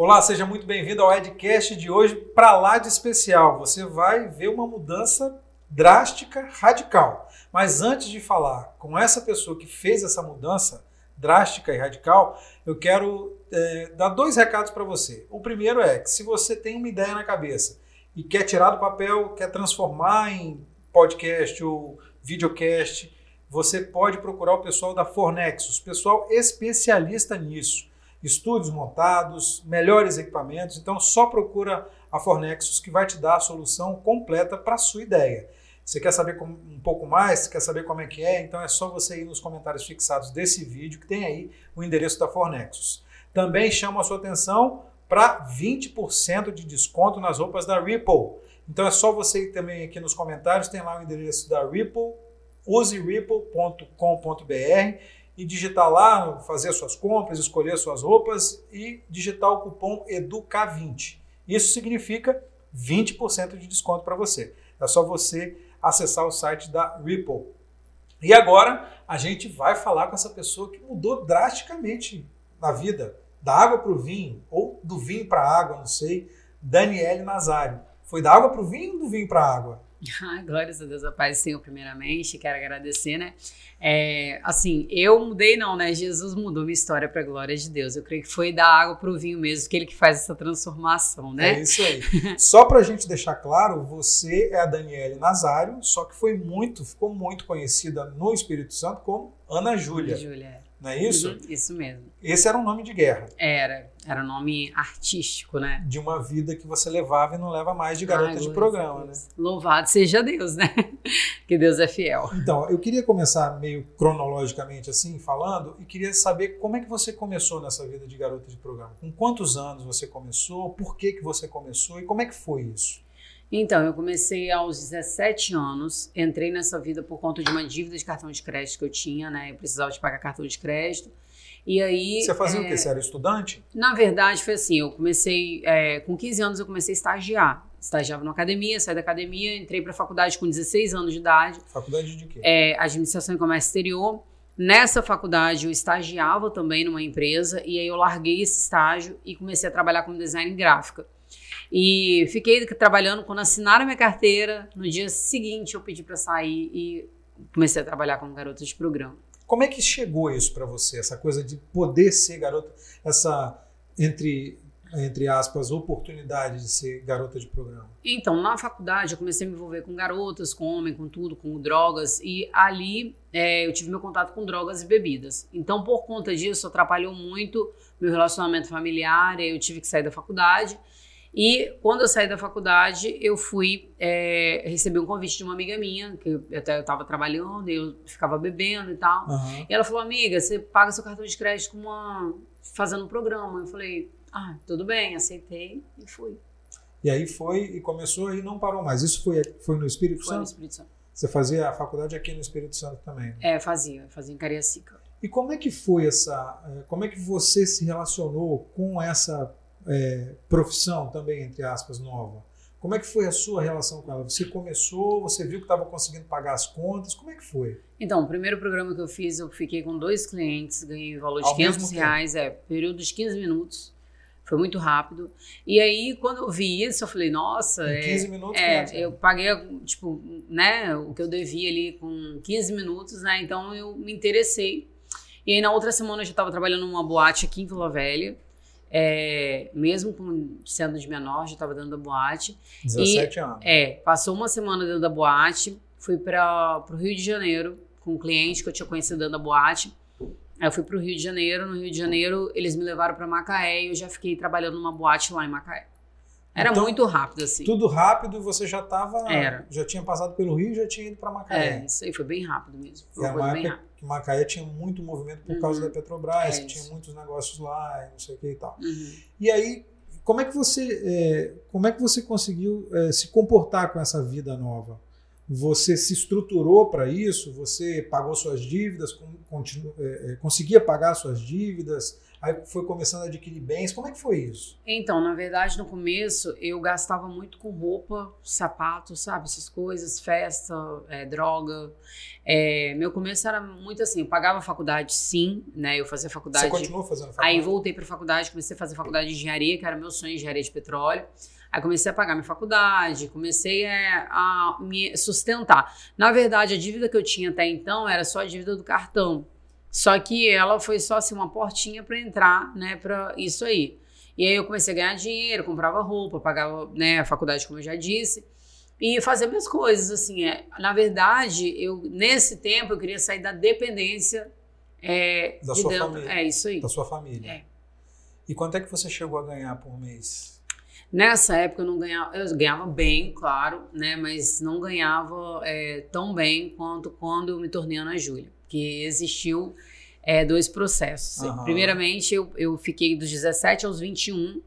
Olá, seja muito bem-vindo ao Edcast de hoje para lá de especial. Você vai ver uma mudança drástica, radical. Mas antes de falar com essa pessoa que fez essa mudança drástica e radical, eu quero é, dar dois recados para você. O primeiro é que se você tem uma ideia na cabeça e quer tirar do papel, quer transformar em podcast ou videocast, você pode procurar o pessoal da Fornexus, pessoal especialista nisso estúdios montados, melhores equipamentos. Então só procura a Fornexus que vai te dar a solução completa para a sua ideia. Você quer saber um pouco mais? Quer saber como é que é? Então é só você ir nos comentários fixados desse vídeo que tem aí o endereço da Fornexus. Também chamo a sua atenção para 20% de desconto nas roupas da Ripple. Então é só você ir também aqui nos comentários, tem lá o endereço da Ripple, useripple.com.br e digitar lá, fazer suas compras, escolher suas roupas e digitar o cupom EDUCA20. Isso significa 20% de desconto para você. É só você acessar o site da Ripple. E agora a gente vai falar com essa pessoa que mudou drasticamente na vida, da água para o vinho, ou do vinho para a água, não sei, Daniele Nazário. Foi da água para o vinho ou do vinho para a água? Glórias a Deus, a paz do Senhor, primeiramente, quero agradecer, né? É, assim, eu mudei não, né? Jesus mudou minha história para a glória de Deus. Eu creio que foi da água para o vinho mesmo, que ele que faz essa transformação, né? É isso aí. só para a gente deixar claro, você é a Daniele Nazário, só que foi muito, ficou muito conhecida no Espírito Santo como Ana Júlia. Ana Júlia, é. Não é isso? Uhum, isso mesmo. Esse era um nome de guerra. Era, era um nome artístico, né? De uma vida que você levava e não leva mais de garota Ai, de programa, né? Louvado seja Deus, né? que Deus é fiel. Então, eu queria começar meio cronologicamente assim, falando, e queria saber como é que você começou nessa vida de garota de programa. Com quantos anos você começou? Por que, que você começou? E como é que foi isso? Então, eu comecei aos 17 anos, entrei nessa vida por conta de uma dívida de cartão de crédito que eu tinha, né? Eu precisava de pagar cartão de crédito. E aí. Você fazia é, o quê? Você era estudante? Na verdade, foi assim: eu comecei. É, com 15 anos, eu comecei a estagiar. Estagiava na academia, saí da academia, entrei para a faculdade com 16 anos de idade. Faculdade de quê? É, Administração e Comércio Exterior. Nessa faculdade, eu estagiava também numa empresa, e aí eu larguei esse estágio e comecei a trabalhar como design gráfica. E fiquei trabalhando quando assinaram minha carteira. No dia seguinte eu pedi para sair e comecei a trabalhar como garota de programa. Como é que chegou isso para você, essa coisa de poder ser garota, essa entre entre aspas oportunidade de ser garota de programa? Então, na faculdade eu comecei a me envolver com garotas, com homem, com tudo, com drogas e ali é, eu tive meu contato com drogas e bebidas. Então, por conta disso, atrapalhou muito meu relacionamento familiar. Eu tive que sair da faculdade e quando eu saí da faculdade, eu fui é, receber um convite de uma amiga minha, que eu até estava trabalhando, eu ficava bebendo e tal. Uhum. E ela falou: Amiga, você paga seu cartão de crédito com uma, fazendo um programa. Eu falei: Ah, tudo bem, aceitei e fui. E aí foi e começou e não parou mais. Isso foi, foi no Espírito foi Santo? no Espírito Santo. Você fazia a faculdade aqui no Espírito Santo também? Né? É, fazia, fazia em Cariacica. E como é que foi essa. Eh, como é que você se relacionou com essa é, profissão também, entre aspas, nova. Como é que foi a sua relação com ela? Você começou, você viu que estava conseguindo pagar as contas, como é que foi? Então, o primeiro programa que eu fiz, eu fiquei com dois clientes, ganhei o valor de Ao 500 reais, é, período de 15 minutos. Foi muito rápido. E aí, quando eu vi isso, eu falei, nossa. Em 15 é, minutos? É, mesmo. eu paguei, tipo, né, o que eu devia ali com 15 minutos, né? Então eu me interessei. E aí, na outra semana, eu já estava trabalhando numa boate aqui em Vila Velha. É, mesmo com, sendo de menor, já estava dentro da boate. 17 e, anos. É, passou uma semana dentro da boate, fui para o Rio de Janeiro com um cliente que eu tinha conhecido dentro da boate. Aí eu fui para o Rio de Janeiro. No Rio de Janeiro, eles me levaram para Macaé e eu já fiquei trabalhando numa boate lá em Macaé. Era então, muito rápido, assim. Tudo rápido, você já estava. Já tinha passado pelo Rio e já tinha ido para Macaé. É, isso aí foi bem rápido mesmo. Foi e uma bem rápido que Macaé tinha muito movimento por uhum. causa da Petrobras, é que tinha muitos negócios lá, e não sei o que e tal. Uhum. E aí, como é que você, é, como é que você conseguiu é, se comportar com essa vida nova? Você se estruturou para isso? Você pagou suas dívidas? Continu, é, é, conseguia pagar suas dívidas? Aí foi começando a adquirir bens. Como é que foi isso? Então, na verdade, no começo eu gastava muito com roupa, sapato, sabe? Essas coisas, festa, é, droga. É, meu começo era muito assim, eu pagava faculdade sim, né? Eu fazia faculdade. Você continuou fazendo faculdade? Aí voltei para faculdade, comecei a fazer faculdade de engenharia, que era meu sonho, engenharia de petróleo. Aí comecei a pagar minha faculdade, comecei a, a me sustentar. Na verdade, a dívida que eu tinha até então era só a dívida do cartão. Só que ela foi só assim uma portinha para entrar, né, para isso aí. E aí eu comecei a ganhar dinheiro, comprava roupa, pagava, né, a faculdade, como eu já disse, e fazer minhas coisas assim. É, na verdade, eu nesse tempo eu queria sair da dependência é, da de sua dentro. família. É isso aí. Da sua família. É. E quanto é que você chegou a ganhar por mês? Nessa época eu não ganhava, eu ganhava bem, claro, né, mas não ganhava é, tão bem quanto quando eu me tornei Ana Júlia que existiu é, dois processos. Uhum. Primeiramente, eu, eu fiquei dos 17 aos 21,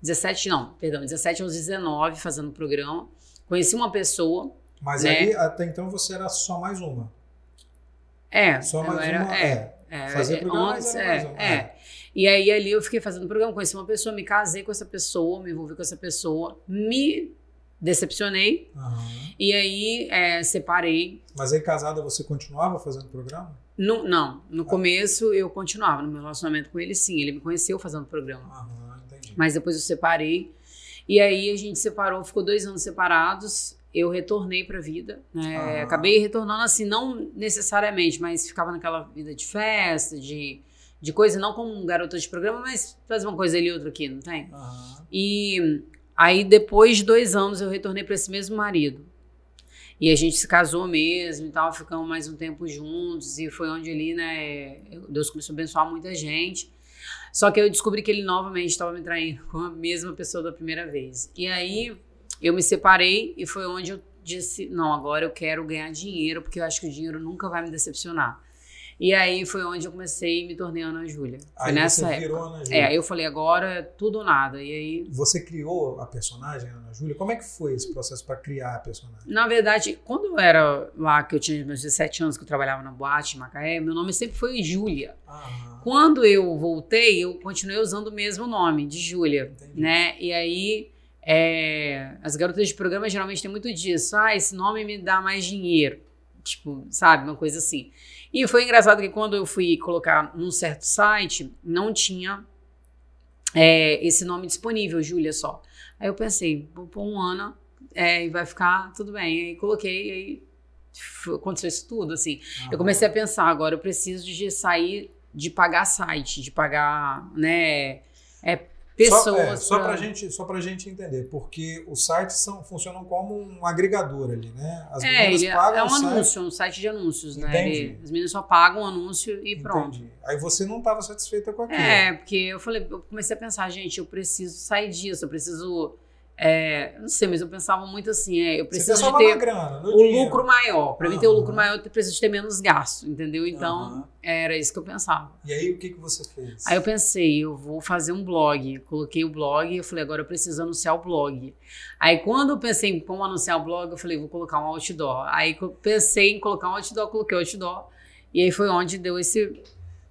17 não, perdão, 17 aos 19 fazendo o programa. Conheci uma pessoa. Mas né? aí, até então, você era só mais uma. É, só mais era, uma. É, é, fazer programa antes, é, uma. É. é. E aí, ali, eu fiquei fazendo o programa, conheci uma pessoa, me casei com essa pessoa, me envolvi com essa pessoa, me decepcionei. Uhum. E aí é, separei. Mas aí casada você continuava fazendo programa? No, não, no ah. começo eu continuava no meu relacionamento com ele, sim. Ele me conheceu fazendo programa. Uhum, entendi. Mas depois eu separei. E aí a gente separou, ficou dois anos separados. Eu retornei para a vida. Né? Uhum. Acabei retornando assim, não necessariamente, mas ficava naquela vida de festa, de, de coisa, não como garota de programa, mas fazer uma coisa ali e outra aqui, não tem? E Aí, depois de dois anos, eu retornei para esse mesmo marido. E a gente se casou mesmo e tal, ficamos mais um tempo juntos. E foi onde ali, né, Deus começou a abençoar muita gente. Só que eu descobri que ele novamente estava me traindo com a mesma pessoa da primeira vez. E aí eu me separei e foi onde eu disse: não, agora eu quero ganhar dinheiro, porque eu acho que o dinheiro nunca vai me decepcionar. E aí foi onde eu comecei e me tornei Ana Júlia. Foi aí nessa você época. virou Ana Júlia. É, eu falei, agora é tudo ou nada. E aí. Você criou a personagem, Ana Júlia? Como é que foi esse processo para criar a personagem? Na verdade, quando eu era lá, que eu tinha meus 17 anos, que eu trabalhava na boate em Macaé, meu nome sempre foi Júlia. Quando eu voltei, eu continuei usando o mesmo nome, de Júlia. Né? E aí. É, as garotas de programa geralmente têm muito disso. Ah, esse nome me dá mais dinheiro. Tipo, sabe? Uma coisa assim. E foi engraçado que quando eu fui colocar num certo site, não tinha é, esse nome disponível, Júlia só. Aí eu pensei, vou pôr um Ana é, e vai ficar tudo bem. Aí coloquei, aí aconteceu isso tudo, assim. Ah, eu comecei a pensar, agora eu preciso de sair de pagar site, de pagar, né, é, pessoas. Só, é, só para gente, só pra gente entender, porque os sites são, funcionam como um agregador ali, né? As é, meninas pagam é um anúncio, um site de anúncios, né? Ele, as meninas só pagam o anúncio e pronto. Entendi. Aí você não estava satisfeita com aquilo. É, porque eu falei, eu comecei a pensar, gente, eu preciso sair disso, eu preciso é, não sei, mas eu pensava muito assim, é, eu preciso de ter grana, o dinheiro. lucro maior. Para uhum. mim ter o lucro maior, eu preciso ter menos gasto, entendeu? Então, uhum. era isso que eu pensava. E aí, o que, que você fez? Aí eu pensei, eu vou fazer um blog. Coloquei o blog e eu falei, agora eu preciso anunciar o blog. Aí, quando eu pensei em como anunciar o blog, eu falei, vou colocar um outdoor. Aí, eu pensei em colocar um outdoor, coloquei o outdoor. E aí foi onde deu esse...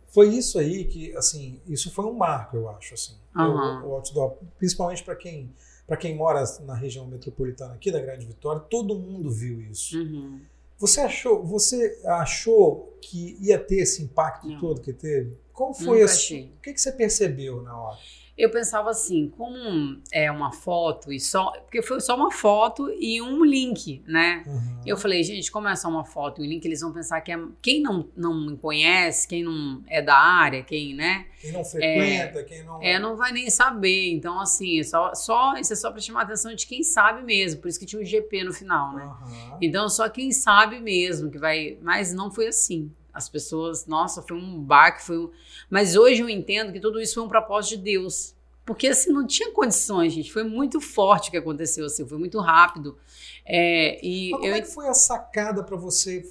Foi isso aí que, assim, isso foi um marco, eu acho, assim. Uhum. O, o outdoor, principalmente para quem para quem mora na região metropolitana aqui da Grande Vitória, todo mundo viu isso. Uhum. Você achou, você achou que ia ter esse impacto Não. todo que teve? Qual foi Nunca achei. o que, que você percebeu na hora? Eu pensava assim, como é uma foto e só. Porque foi só uma foto e um link, né? Uhum. Eu falei, gente, como é só uma foto e um link, eles vão pensar que é. Quem não, não me conhece, quem não é da área, quem, né? Quem não frequenta, é, quem não. É, não vai nem saber. Então, assim, é só, só, isso é só pra chamar a atenção de quem sabe mesmo. Por isso que tinha um GP no final, né? Uhum. Então, só quem sabe mesmo que vai. Mas não foi assim. As pessoas, nossa, foi um baque, foi um... Mas hoje eu entendo que tudo isso foi um propósito de Deus. Porque assim, não tinha condições, gente. Foi muito forte o que aconteceu, assim, foi muito rápido. É, e Mas como eu... é que foi a sacada para você?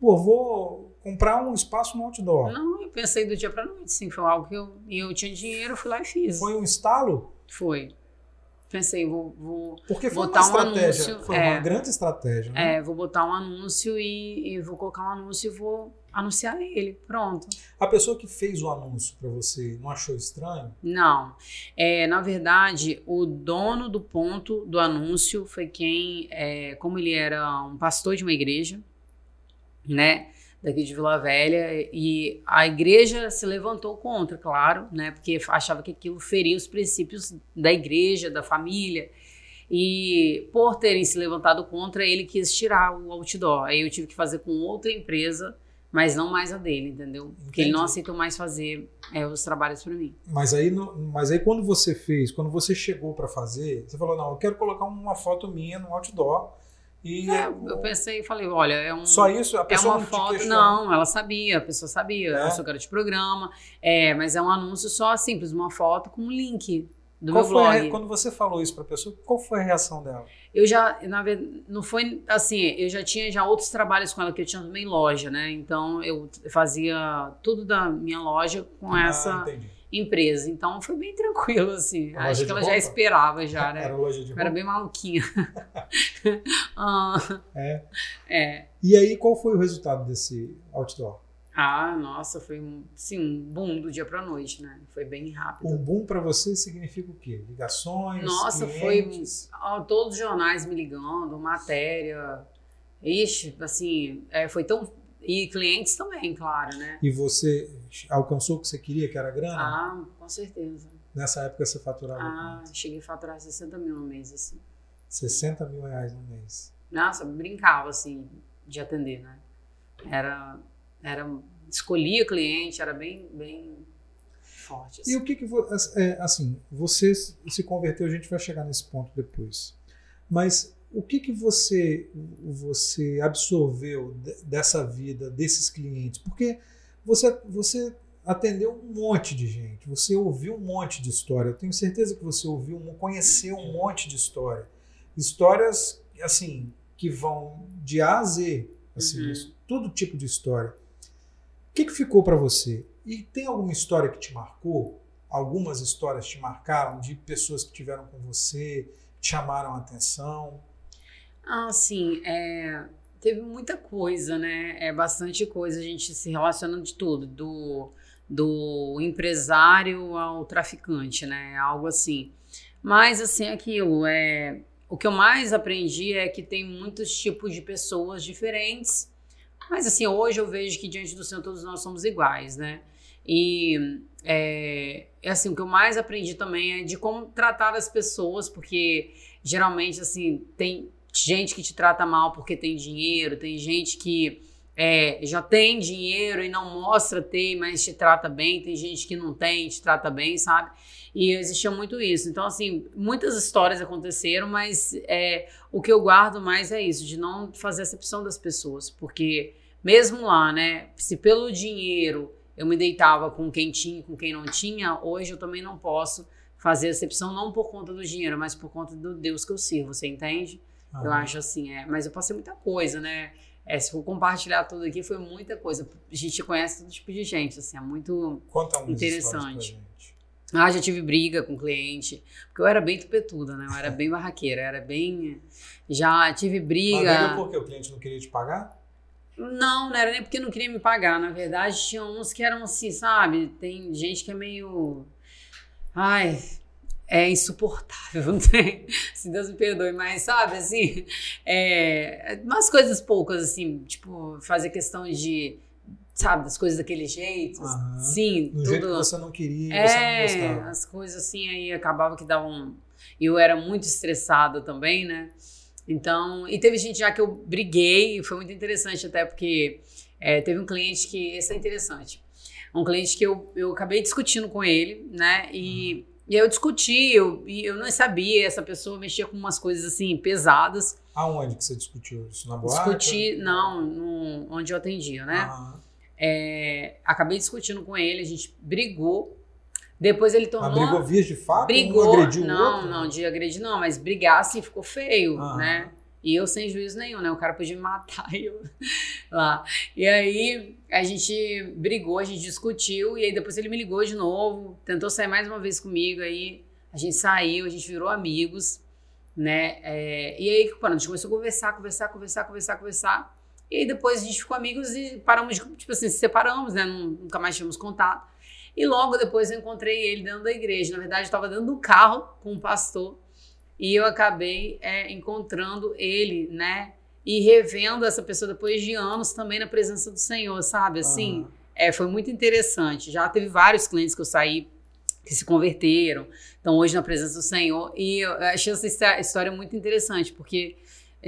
Pô, vou comprar um espaço no outdoor. Não, eu pensei do dia para noite, sim. Foi algo que eu. E eu tinha dinheiro, fui lá e fiz. Foi um estalo? Foi. Pensei, vou, vou Porque foi botar uma um estratégia, anúncio, foi é. uma grande estratégia, né? é, vou botar um anúncio e, e vou colocar um anúncio e vou anunciar ele. Pronto. A pessoa que fez o anúncio para você não achou estranho? Não. É, na verdade, o dono do ponto do anúncio foi quem, é, como ele era um pastor de uma igreja, né? Daqui de Vila Velha, e a igreja se levantou contra, claro, né? Porque achava que aquilo feria os princípios da igreja, da família. E por terem se levantado contra, ele quis tirar o outdoor. Aí eu tive que fazer com outra empresa, mas não mais a dele, entendeu? Porque ele não Entendi. aceitou mais fazer é, os trabalhos para mim. Mas aí, no- mas aí quando você fez, quando você chegou para fazer, você falou, não, eu quero colocar uma foto minha no outdoor e É, eu pensei e falei, olha, é um. só isso, a É pessoa uma não foto. Não, ela sabia, a pessoa sabia. É? Eu sou cara de programa. É, mas é um anúncio só simples, uma foto com um link do Qual meu blog. re- quando você falou isso para a pessoa, qual foi a reação dela? Eu já, na verdade, não foi assim, eu já tinha já outros trabalhos com ela, que eu tinha também loja, né? Então eu fazia tudo da minha loja com Ah, essa entendi. Empresa. Então foi bem tranquilo, assim. Acho que ela já roupa? esperava já, né? Era loja de Eu era roupa? bem maluquinha. Ah, É. é. E aí, qual foi o resultado desse outdoor? Ah, nossa, foi sim, um boom do dia pra noite, né? Foi bem rápido. Um boom para você significa o quê? Ligações, Nossa, clientes? Ah, todos os jornais me ligando, matéria. Ixi, assim, é, foi tão. E clientes também, claro, né? E você alcançou o que você queria, que era grana? Ah, com certeza. Nessa época você faturava Ah, quanto? cheguei a faturar 60 mil no mês, assim. 60 mil reais no mês. Nossa, brincava, assim, de atender, né? Era. era escolhia cliente, era bem, bem forte. E Assim. o que que é, assim, você se converteu, a gente vai chegar nesse ponto depois. Mas o que que você você absorveu de- dessa vida, desses clientes? Porque você você atendeu um monte de gente, você ouviu um monte de história. Eu tenho certeza que você ouviu, conheceu um monte de história. Histórias assim que vão de A a Z, assim, Uhum. isso, todo tipo de história. O que, que ficou para você? E tem alguma história que te marcou? Algumas histórias te marcaram de pessoas que tiveram com você, te chamaram a atenção? Ah, sim, é, teve muita coisa, né? É bastante coisa, a gente se relaciona de tudo, do, do empresário ao traficante, né? Algo assim. Mas, assim, aquilo, é, o que eu mais aprendi é que tem muitos tipos de pessoas diferentes, mas, assim, hoje eu vejo que diante do Senhor todos nós somos iguais, né? E, é, é assim, o que eu mais aprendi também é de como tratar as pessoas, porque geralmente, assim, tem gente que te trata mal porque tem dinheiro, tem gente que é, já tem dinheiro e não mostra ter, mas te trata bem, tem gente que não tem e te trata bem, sabe? E existia muito isso. Então, assim, muitas histórias aconteceram, mas é, o que eu guardo mais é isso, de não fazer acepção das pessoas, porque mesmo lá, né, se pelo dinheiro eu me deitava com quem tinha com quem não tinha, hoje eu também não posso fazer acepção, não por conta do dinheiro, mas por conta do Deus que eu sirvo, você entende? Eu acho assim, é. Mas eu passei muita coisa, né? É, se for compartilhar tudo aqui, foi muita coisa. A gente conhece todo tipo de gente, assim, é muito. Conta Interessante. Ah, já tive briga com cliente, porque eu era bem tupetuda, né? Eu era bem barraqueira, era bem. Já tive Mas briga. briga porque o cliente não queria te pagar? Não, não era nem porque não queria me pagar. Na verdade, tinha uns que eram assim, sabe? Tem gente que é meio. Ai, é insuportável, não tem? Se Deus me perdoe, mas sabe, assim, é, umas coisas poucas, assim, tipo, fazer questão de, sabe, das coisas daquele jeito, Aham. sim, No tudo. jeito que você não queria, você não É, gostava. as coisas assim aí acabava que davam. Eu era muito estressada também, né? Então, e teve gente já que eu briguei, e foi muito interessante até porque é, teve um cliente que, esse é interessante, um cliente que eu, eu acabei discutindo com ele, né? E, e aí eu discuti, eu, e eu não sabia, essa pessoa mexia com umas coisas assim pesadas. Aonde que você discutiu isso? Na boate? Discuti, não, no, onde eu atendia, né? Aham. É, acabei discutindo com ele, a gente brigou. Depois ele tornou. Mas brigou vias de fato? Brigou. Um agrediu o não, outro? não, de agredir não, mas brigar assim ficou feio, Aham. né? E eu sem juízo nenhum, né? O cara podia me matar e eu lá. E aí a gente brigou, a gente discutiu, e aí depois ele me ligou de novo, tentou sair mais uma vez comigo, aí A gente saiu, a gente virou amigos, né? É, e aí, a gente começou a conversar, conversar, conversar, conversar, conversar. E aí depois a gente ficou amigos e paramos, tipo assim, se separamos, né? Nunca mais tivemos contato. E logo depois eu encontrei ele dentro da igreja. Na verdade, eu estava dentro do carro com um pastor e eu acabei é, encontrando ele, né? E revendo essa pessoa depois de anos também na presença do Senhor, sabe? Assim, uhum. é, foi muito interessante. Já teve vários clientes que eu saí que se converteram, estão hoje na presença do Senhor. E eu achei essa história muito interessante, porque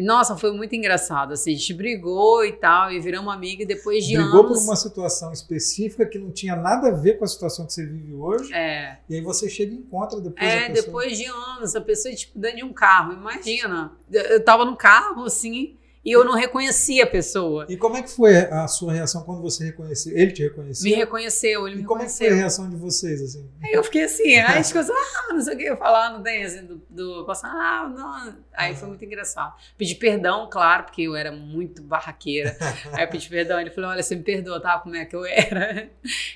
nossa, foi muito engraçado. Assim, a gente brigou e tal, e viramos amiga e depois de brigou anos. Brigou por uma situação específica que não tinha nada a ver com a situação que você vive hoje. É. E aí você chega e encontra depois. É, depois de anos, a pessoa, tipo, dentro de um carro. Imagina. Eu tava no carro, assim, e eu não reconhecia a pessoa. E como é que foi a sua reação quando você reconheceu? Ele te reconheceu? Me reconheceu, ele e me como reconheceu. é que foi a reação de vocês, assim? Aí eu fiquei assim, aí as coisas, ah, não sei o que eu falar, não tem assim, do, do passar, ah, não. Aí foi muito engraçado. Pedi perdão, claro, porque eu era muito barraqueira. aí eu pedi perdão, ele falou, olha, você me perdoa, tá? Como é que eu era?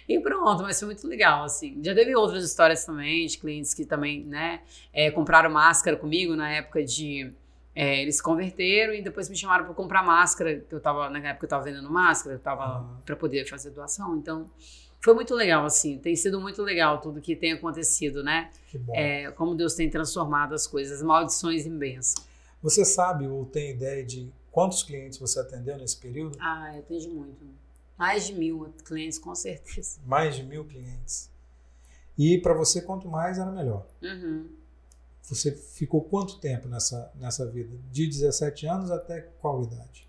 E pronto, mas foi muito legal, assim. Já teve outras histórias também, de clientes que também, né, é, compraram máscara comigo na época de é, eles se converteram e depois me chamaram para comprar máscara, que eu tava, na época eu estava vendendo máscara, eu tava para poder fazer doação, então foi muito legal, assim, tem sido muito legal tudo que tem acontecido, né? Que bom. É, como Deus tem transformado as coisas, maldições em bênção. Você sabe ou tem ideia de quantos clientes você atendeu nesse período? Ah, eu atendi muito. Mais de mil clientes, com certeza. Mais de mil clientes. E para você, quanto mais era melhor. Uhum. Você ficou quanto tempo nessa, nessa vida? De 17 anos até qual idade?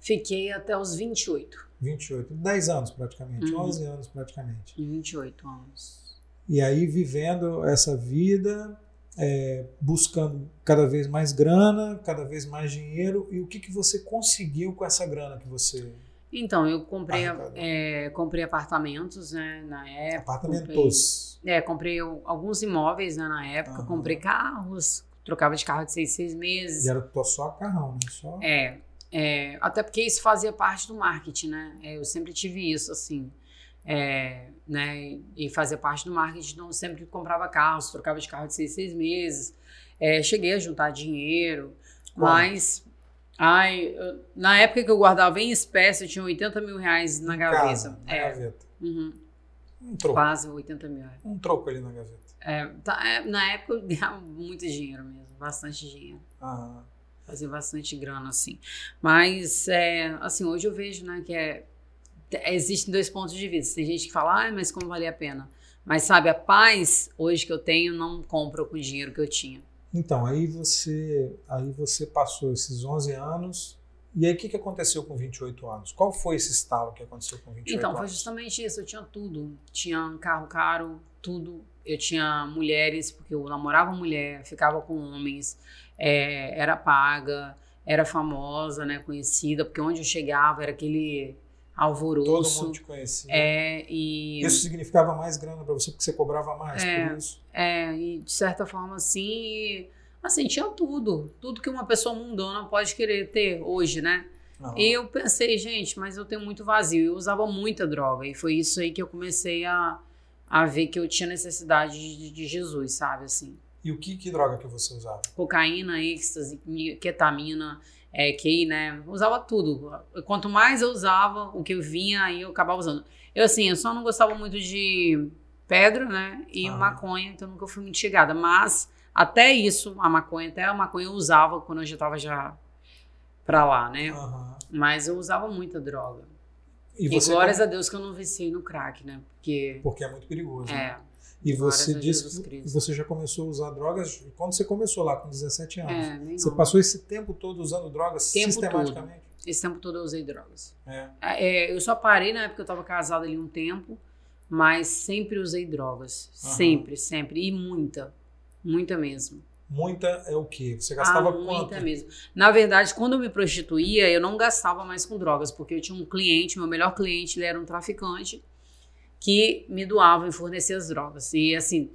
Fiquei até os 28. 28, 10 anos praticamente, uhum. 11 anos praticamente. 28 anos. E aí vivendo essa vida, é, buscando cada vez mais grana, cada vez mais dinheiro. E o que, que você conseguiu com essa grana que você então, eu comprei, é, comprei apartamentos, né, na época. Apartamentos. Comprei, é, comprei alguns imóveis, né, na época. Comprei carros, trocava de carro de seis, seis meses. E era só carrão, né? Só... É, é, até porque isso fazia parte do marketing, né? É, eu sempre tive isso, assim. É, né, e fazia parte do marketing, então eu sempre comprava carros, trocava de carro de seis, seis meses. É, cheguei a juntar dinheiro, Como? mas Ai, na época que eu guardava em espécie, eu tinha 80 mil reais na gaveta. Casa, na é. gaveta. Uhum. Um troco. Quase 80 mil reais. Um troco ali na gaveta. É, tá, é, na época eu ganhava muito dinheiro mesmo, bastante dinheiro. Aham. Fazia bastante grana, assim. Mas, é, assim, hoje eu vejo, né, que é, existem dois pontos de vista. Tem gente que fala, ah, mas como valia a pena? Mas, sabe, a paz hoje que eu tenho não compra com o dinheiro que eu tinha. Então, aí você, aí você passou esses 11 anos. E aí, o que, que aconteceu com 28 anos? Qual foi esse estalo que aconteceu com 28 então, anos? Então, foi justamente isso. Eu tinha tudo. Tinha um carro caro, tudo. Eu tinha mulheres, porque eu namorava mulher, ficava com homens, é, era paga, era famosa, né, conhecida, porque onde eu chegava era aquele alvoroço. Todo mundo te conhecia. É, e... Isso significava mais grana para você, porque você cobrava mais é, por isso. É, e de certa forma, assim, assim, tinha tudo. Tudo que uma pessoa mundana pode querer ter hoje, né? Uhum. E eu pensei, gente, mas eu tenho muito vazio. Eu usava muita droga. E foi isso aí que eu comecei a, a ver que eu tinha necessidade de, de Jesus, sabe? Assim. E o que, que droga que você usava? Cocaína, êxtase, ketamina é, que, né, usava tudo. Quanto mais eu usava, o que eu vinha, aí eu acabava usando. Eu, assim, eu só não gostava muito de pedra, né, e ah. maconha, então nunca fui muito chegada. Mas, até isso, a maconha, até a maconha eu usava quando eu já tava já pra lá, né. Uhum. Mas eu usava muita droga. E, e glórias como... a Deus que eu não viciei no crack, né, porque... Porque é muito perigoso, É. Né? E você disse que você já começou a usar drogas quando você começou lá com 17 anos. É, você passou esse tempo todo usando drogas tempo sistematicamente? Todo. Esse tempo todo eu usei drogas. É. É, eu só parei na época que eu estava casada ali um tempo, mas sempre usei drogas. Uhum. Sempre, sempre. E muita. Muita mesmo. Muita é o quê? Você gastava ah, quanto? Muita mesmo. Na verdade, quando eu me prostituía, eu não gastava mais com drogas, porque eu tinha um cliente, meu melhor cliente, ele era um traficante que me doavam e forneciam as drogas. E assim,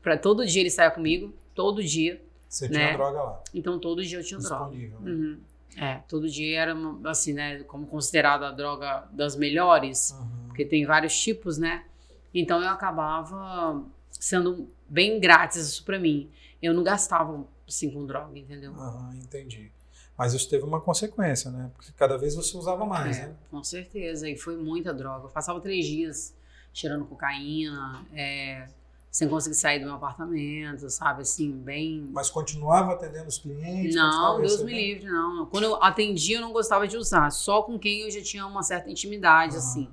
para todo dia ele saia comigo, todo dia. Você né? tinha droga lá? Então todo dia eu tinha Disponível, droga. Né? Uhum. É, todo dia era assim, né, como considerada a droga das melhores, uhum. porque tem vários tipos, né? Então eu acabava sendo bem grátis isso pra mim. Eu não gastava assim com droga, entendeu? Aham, entendi. Mas isso teve uma consequência, né? Porque cada vez você usava mais, É, né? com certeza. E foi muita droga. Eu passava três dias cheirando cocaína, é, sem conseguir sair do meu apartamento, sabe? Assim, bem. Mas continuava atendendo os clientes? Não, Deus me recebendo? livre, não. Quando eu atendia, eu não gostava de usar. Só com quem eu já tinha uma certa intimidade, Ah. assim.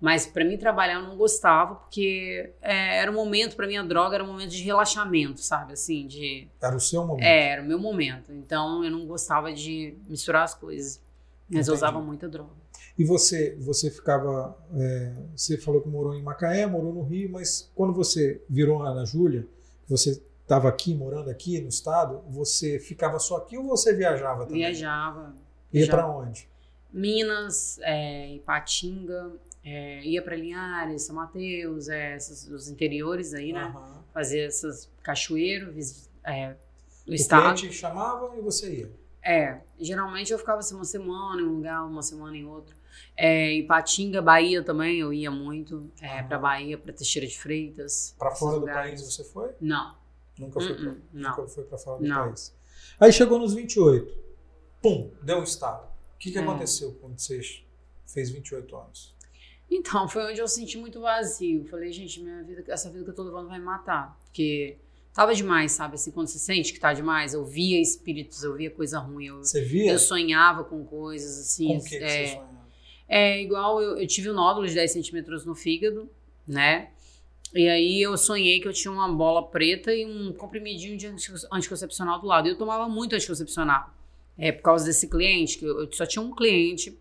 Mas pra mim trabalhar eu não gostava, porque é, era um momento, pra mim a droga era um momento de relaxamento, sabe? Assim, de. Era o seu momento. É, era o meu momento. Então eu não gostava de misturar as coisas. Mas eu Entendi. usava muita droga. E você, você ficava. é, você falou que morou em Macaé, morou no Rio, mas quando você virou Ana Júlia, você estava aqui, morando aqui no estado, você ficava só aqui ou você viajava também? Viajava. Ia para onde? Minas, é, Ipatinga, é, ia para Linhares, São Mateus, é, esses, os interiores aí, né? Aham. Fazer essas cachoeiras, é, O estado. cliente chamava e você ia. É, geralmente eu ficava assim, uma semana em um lugar, uma semana em outro. É, Ipatinga, Bahia também, eu ia muito é, Aham. para Bahia, para Teixeira de Freitas. Para fora do país você foi? Não, Nunca foi, pra, Uh-uh, nunca foi para fora do Não. país. Aí chegou nos 28. Pum, deu um estado. O que, que É. aconteceu quando você fez 28 anos? Então, foi onde eu senti muito vazio. Falei, gente, minha vida, essa vida que eu tô levando vai me matar. Porque tava demais, sabe? Assim, quando você sente que tá demais, eu via espíritos, eu via coisa ruim, eu, Você via? eu sonhava com coisas, assim. com o que, que é, você sonhava? É igual, eu, eu tive um nódulo de 10 centímetros no fígado, né? E aí eu sonhei que eu tinha uma bola preta e um comprimidinho de anti- anticoncepcional do lado. E eu tomava muito anticoncepcional. É, por causa desse cliente, que eu, eu só tinha um cliente,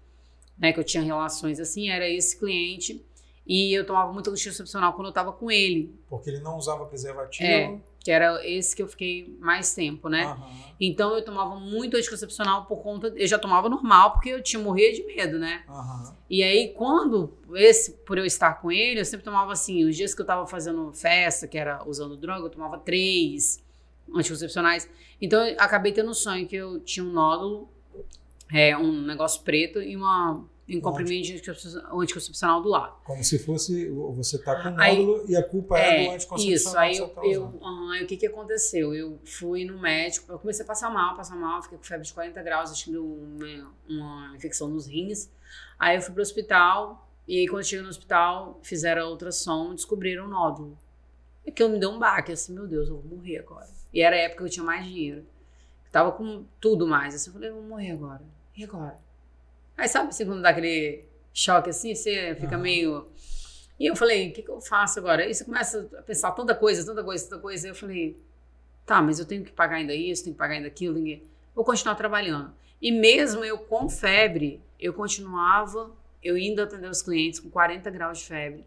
né, que eu tinha relações assim, era esse cliente. E eu tomava muito anticoncepcional quando eu tava com ele, Porque ele não usava preservativo. É. que era esse que eu fiquei mais tempo, né? Aham. Então eu tomava muito anticoncepcional por conta. Eu já tomava normal, porque eu tinha morrer de medo, né? Aham. E aí, quando, esse, por eu estar com ele, eu sempre tomava assim, os dias que eu tava fazendo festa, que era usando droga, eu tomava três anticoncepcionais. Então, eu acabei tendo um sonho que eu tinha um nódulo, é, um negócio preto e uma, um comprimido anticoncepcional- do lado. Como se fosse você tá com um nódulo e a culpa é, do anticoncepcional isso. Aí eu, tá eu, o que que aconteceu? Eu fui no médico, eu comecei a passar mal, passar mal, fiquei com febre de 40 graus, acho que deu uma, uma infecção nos rins. Aí eu fui pro hospital, e aí quando eu cheguei no hospital, fizeram a ultrassom, descobriram o nódulo. E que eu me deu um baque, assim, meu Deus, eu vou morrer agora. E era a época que eu tinha mais dinheiro. Eu tava com tudo mais, assim, eu falei, eu vou morrer agora. E agora? Aí sabe assim, quando dá aquele choque assim, você fica Aham. meio... E eu falei, o que, que eu faço agora? Aí você começa a pensar tanta coisa, tanta coisa, tanta coisa. Aí eu falei, tá, mas eu tenho que pagar ainda isso, tenho que pagar ainda aquilo. ninguém- Vou continuar trabalhando. E mesmo eu com febre, eu continuava, eu indo atender os clientes com 40 graus de febre.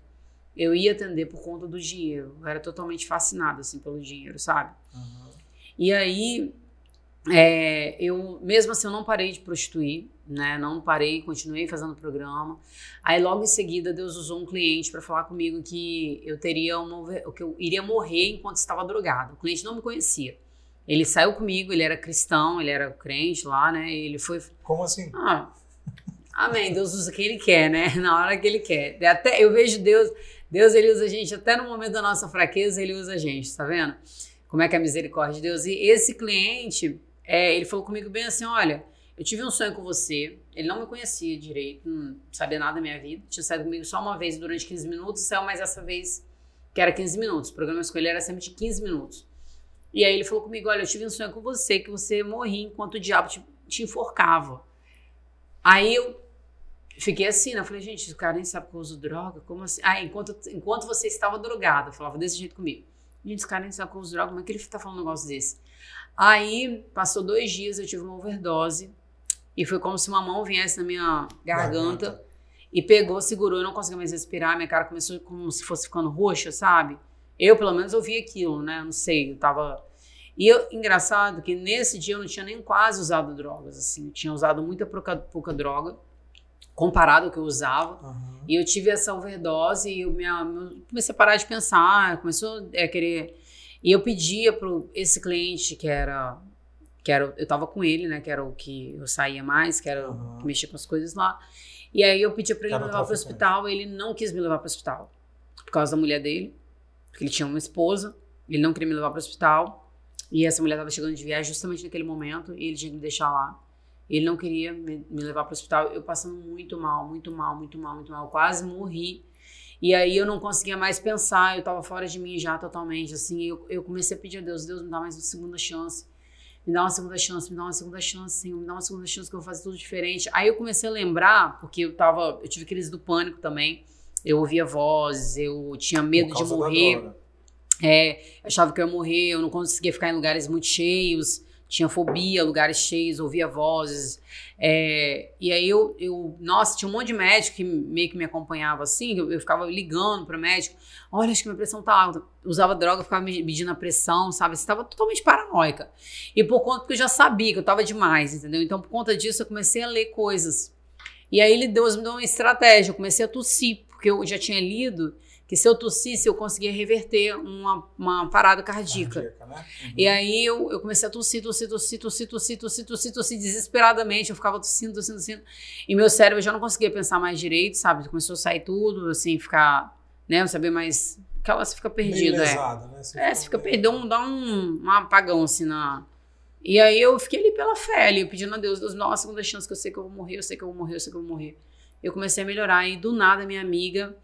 Eu ia atender por conta do dinheiro. Eu era totalmente fascinada, assim, pelo dinheiro, sabe? Aham. E aí, é, eu, mesmo assim, eu não parei de prostituir, né? Não parei, continuei fazendo programa. Aí, logo em seguida, Deus usou um cliente para falar comigo que eu teria uma, que eu iria morrer enquanto estava drogado. O cliente não me conhecia. Ele saiu comigo, ele era cristão, ele era crente lá, né? Ele foi Como assim? ah, amém. Deus usa quem ele quer, né? Na hora que ele quer. Até eu vejo Deus, Deus ele usa a gente até no momento da nossa fraqueza, ele usa a gente, tá vendo? Como é que é a misericórdia de Deus? E esse cliente, é, ele falou comigo bem assim, olha, eu tive um sonho com você. Ele não me conhecia direito, não sabia nada da minha vida. Tinha saído comigo só uma vez durante 15 minutos, saiu mais essa vez que era 15 minutos. O programa ele era sempre de 15 minutos. E aí ele falou comigo, olha, eu tive um sonho com você, que você morria enquanto o diabo te, te enforcava. Aí eu fiquei assim, né? Eu falei, gente, o cara nem sabe que eu uso droga? Como assim? Ah, enquanto, enquanto você estava drogado. Eu falava desse jeito comigo. Gente, esse cara nem sabe que eu uso droga, como é que ele tá falando um negócio desse? Aí, passou dois dias, eu tive uma overdose. E foi como se uma mão viesse na minha garganta, Garganta. e pegou, segurou, eu não conseguia mais respirar. Minha cara começou como se fosse ficando roxa, sabe? Eu, pelo menos, ouvi aquilo, né? Não sei, eu tava. E eu, engraçado que nesse dia eu não tinha nem quase usado drogas, assim. Eu tinha usado muita pouca, pouca droga, comparado ao que eu usava. Aham. E eu tive essa overdose e eu minha, eu comecei a parar de pensar, começou a querer. E eu pedia para esse cliente que era. Que era, eu tava com ele, né? Que era o que eu saía mais, que era o que mexia com as coisas lá. E aí eu pedia para ele me levar para o hospital, ele não quis me levar para o hospital. Por causa da mulher dele, porque ele tinha uma esposa, Ele não queria me levar para o hospital. E essa mulher estava chegando de viagem justamente naquele momento e ele tinha que me deixar lá. Ele não queria me, me levar para o hospital. Eu passando muito mal, muito mal, muito mal, muito mal. Quase morri. E aí eu não conseguia mais pensar, eu estava fora de mim já totalmente, assim. Eu, eu comecei a pedir a Deus, Deus me dá mais uma segunda chance. Me dá uma segunda chance, me dá uma segunda chance, Senhor, me dá uma segunda chance que eu vou fazer tudo diferente. Aí eu comecei a lembrar, porque eu tava, eu tive crise do pânico também. Eu ouvia vozes, eu tinha medo de morrer. É, achava que eu ia morrer, eu não conseguia ficar em lugares muito cheios tinha fobia, lugares cheios, ouvia vozes. É, e aí eu, eu, nossa, tinha um monte de médico que meio que me acompanhava assim, eu, eu ficava ligando para médico, olha, acho que minha pressão tá alta. Usava droga, ficava medindo a pressão, sabe? Estava totalmente paranoica. E por conta que eu já sabia que eu tava demais, entendeu? Então, por conta disso, eu comecei a ler coisas. E aí Deus me deu uma estratégia, eu comecei a tossir, porque eu já tinha lido que se eu tossisse, eu conseguia reverter uma, uma parada cardíaca. cardíaca né? uhum. E aí eu, eu comecei a tossir, tossir, tossir, tossir, tossir, tossir, tossir, tossir desesperadamente. Eu ficava tossindo, tossindo, tossindo. E meu cérebro já não conseguia pensar mais direito, sabe? Começou a sair tudo, assim, ficar, né? Não saber mais. Aquela, você fica perdido, é. Lesado, né? Você é, você fica perdido, dá um, um apagão, assim, na. E aí eu fiquei ali pela fé, ali, pedindo a Deus, Deus, nossa, segunda chance que eu sei que eu vou morrer, eu sei que eu vou morrer, eu sei que eu vou morrer. Eu comecei a melhorar e do nada minha amiga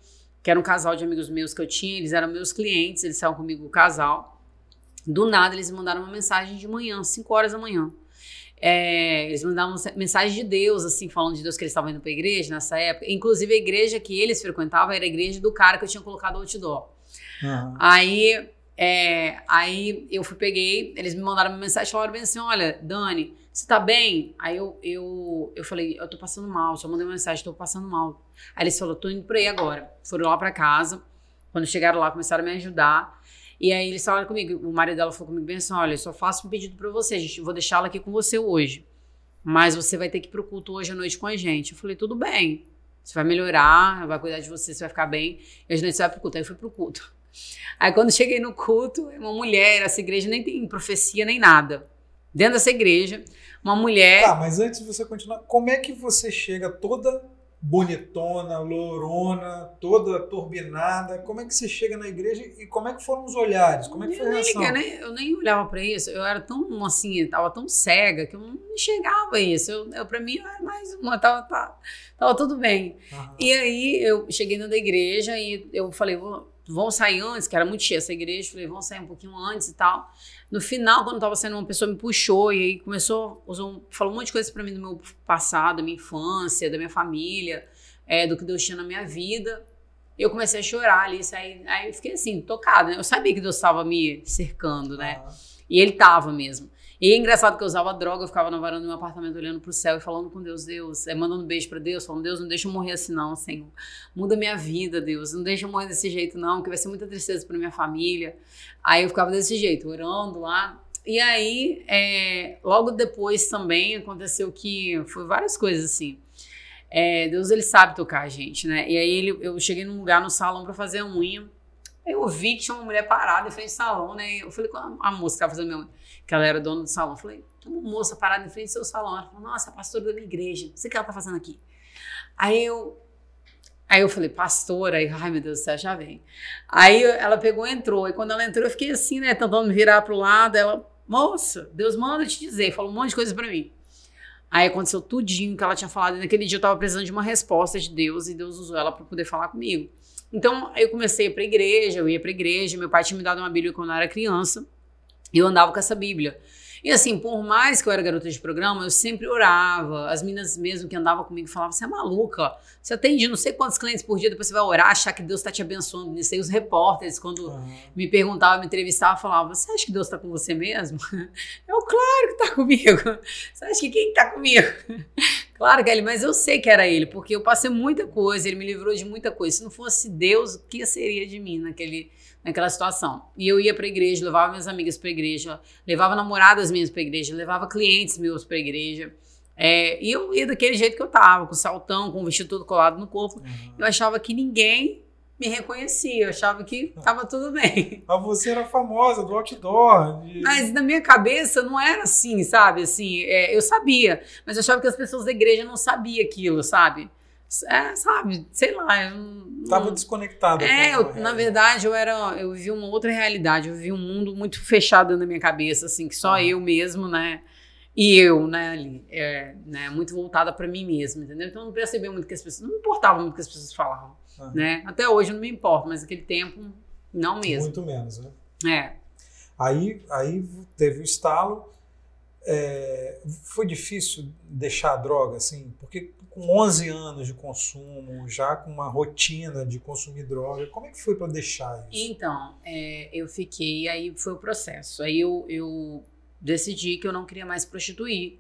que era um casal de amigos meus que eu tinha, eles eram meus clientes, eles estavam comigo o casal. Do nada, eles mandaram uma mensagem de manhã, 5 horas da manhã. É, eles mandavam mensagem de Deus, assim, falando de Deus que eles estavam indo pra igreja nessa época. Inclusive, a igreja que eles frequentavam era a igreja do cara que eu tinha colocado outdoor. Uhum. Aí, é, aí eu fui, peguei, eles me mandaram uma mensagem, falaram bem assim, olha, Dani, você tá bem? Aí eu, eu, eu falei, eu tô passando mal, só mandei uma mensagem, tô passando mal. Aí eles falaram, tô indo por aí agora. Foram lá pra casa, quando chegaram lá, começaram a me ajudar. E aí eles falaram comigo, o marido dela falou comigo bem assim, olha, eu só faço um pedido pra você, gente, vou deixá-la aqui com você hoje. Mas você vai ter que ir pro culto hoje à noite com a gente. Eu falei, tudo bem. Você vai melhorar, vai cuidar de você, você vai ficar bem. E hoje à noite você vai pro culto. Aí eu fui pro culto. Aí quando cheguei no culto, uma mulher, essa igreja nem tem profecia nem nada. Dentro dessa igreja, uma mulher. Tá, mas antes de você continuar, como é que você chega toda bonitona, lourona, toda turbinada? Como é que você chega na igreja e como é que foram os olhares? Como é que foi a reação? Eu nem, eu nem olhava para isso. Eu era tão assim, tava tão cega que eu não enxergava isso. Eu, eu para mim era mais uma, tava, tava, tava tudo bem. Uhum. E aí eu cheguei na igreja e eu falei, vão sair antes, que era muito cheia essa igreja. Falei, vão sair um pouquinho antes e tal. No final, quando tava saindo, uma pessoa me puxou e aí começou, usou, falou um monte de coisas para mim do meu passado, da minha infância, da minha família, é, do que Deus tinha na minha vida. Eu comecei a chorar ali, saí, aí eu fiquei assim, tocada, né? Eu sabia que Deus estava me cercando, né? Uhum. E ele estava mesmo. E é engraçado que eu usava droga, eu ficava na varanda do meu apartamento olhando pro céu e falando com Deus, Deus, é, mandando um beijo para Deus, falando, Deus, não deixa eu morrer assim não, Senhor. Muda minha vida, Deus, não deixa eu morrer desse jeito não, que vai ser muita tristeza para minha família. Aí eu ficava desse jeito, orando lá. E aí, é, logo depois também aconteceu que foi várias coisas assim. É, Deus ele sabe tocar a gente, né? E aí ele, eu cheguei num lugar no salão para fazer a unha. Eu vi que tinha uma mulher parada em frente ao salão, né? Eu falei com a, a moça que estava fazendo minha unha que ela era dona do salão. Eu falei, tem uma moça parada em frente do seu salão. Ela falou, nossa, a pastora da minha igreja, não sei o que ela tá fazendo aqui. Aí eu, aí eu falei, pastora, aí, ai meu Deus do céu, já vem. Aí ela pegou e entrou, e quando ela entrou eu fiquei assim, né, tentando me virar pro lado, ela, moça, Deus manda te dizer, falou um monte de coisa para mim. Aí aconteceu tudinho que ela tinha falado, e naquele dia eu tava precisando de uma resposta de Deus, e Deus usou ela para poder falar comigo. Então, eu comecei a ir pra igreja, eu ia pra igreja, meu pai tinha me dado uma bíblia quando eu era criança, e eu andava com essa Bíblia. E assim, por mais que eu era garota de programa, eu sempre orava. As meninas mesmo que andavam comigo falavam: você é maluca, você atende não sei quantos clientes por dia, depois você vai orar, achar que Deus está te abençoando nisso. E os repórteres, quando uhum. me perguntavam, me entrevistavam, falavam: você acha que Deus está com você mesmo? Eu, claro que está comigo. Você acha que quem está comigo? Claro, Kelly, mas eu sei que era ele, porque eu passei muita coisa, ele me livrou de muita coisa. Se não fosse Deus, o que seria de mim naquele naquela situação. E eu ia para a igreja, levava minhas amigas para a igreja, levava namoradas minhas para a igreja, levava clientes meus para a igreja. É, e eu ia daquele jeito que eu tava, com saltão, com o vestido todo colado no corpo. Uhum. Eu achava que ninguém me reconhecia, eu achava que tava tudo bem. Mas você era famosa do outdoor. De... Mas na minha cabeça não era assim, sabe? Assim, é, eu sabia, mas eu achava que as pessoas da igreja não sabiam aquilo, sabe? É, sabe? Sei lá, eu Tava desconectado. É, eu, na verdade, eu era. Eu vivi uma outra realidade. Eu vivi um mundo muito fechado na minha cabeça, assim, que só Ah. eu mesmo, né? E eu, né, ali. É, né, muito voltada pra mim mesma, entendeu? Então eu não percebia muito que as pessoas. Não me importava muito o que as pessoas falavam, Ah. né? Até hoje não me importo, mas naquele tempo, não mesmo. Muito menos, né? É. Aí, aí teve o estalo. É, foi difícil deixar a droga, assim, porque com 11 anos de consumo, já com uma rotina de consumir droga, como é que foi para deixar isso? Então, é, eu fiquei, aí foi o processo. Aí eu, eu decidi que eu não queria mais prostituir,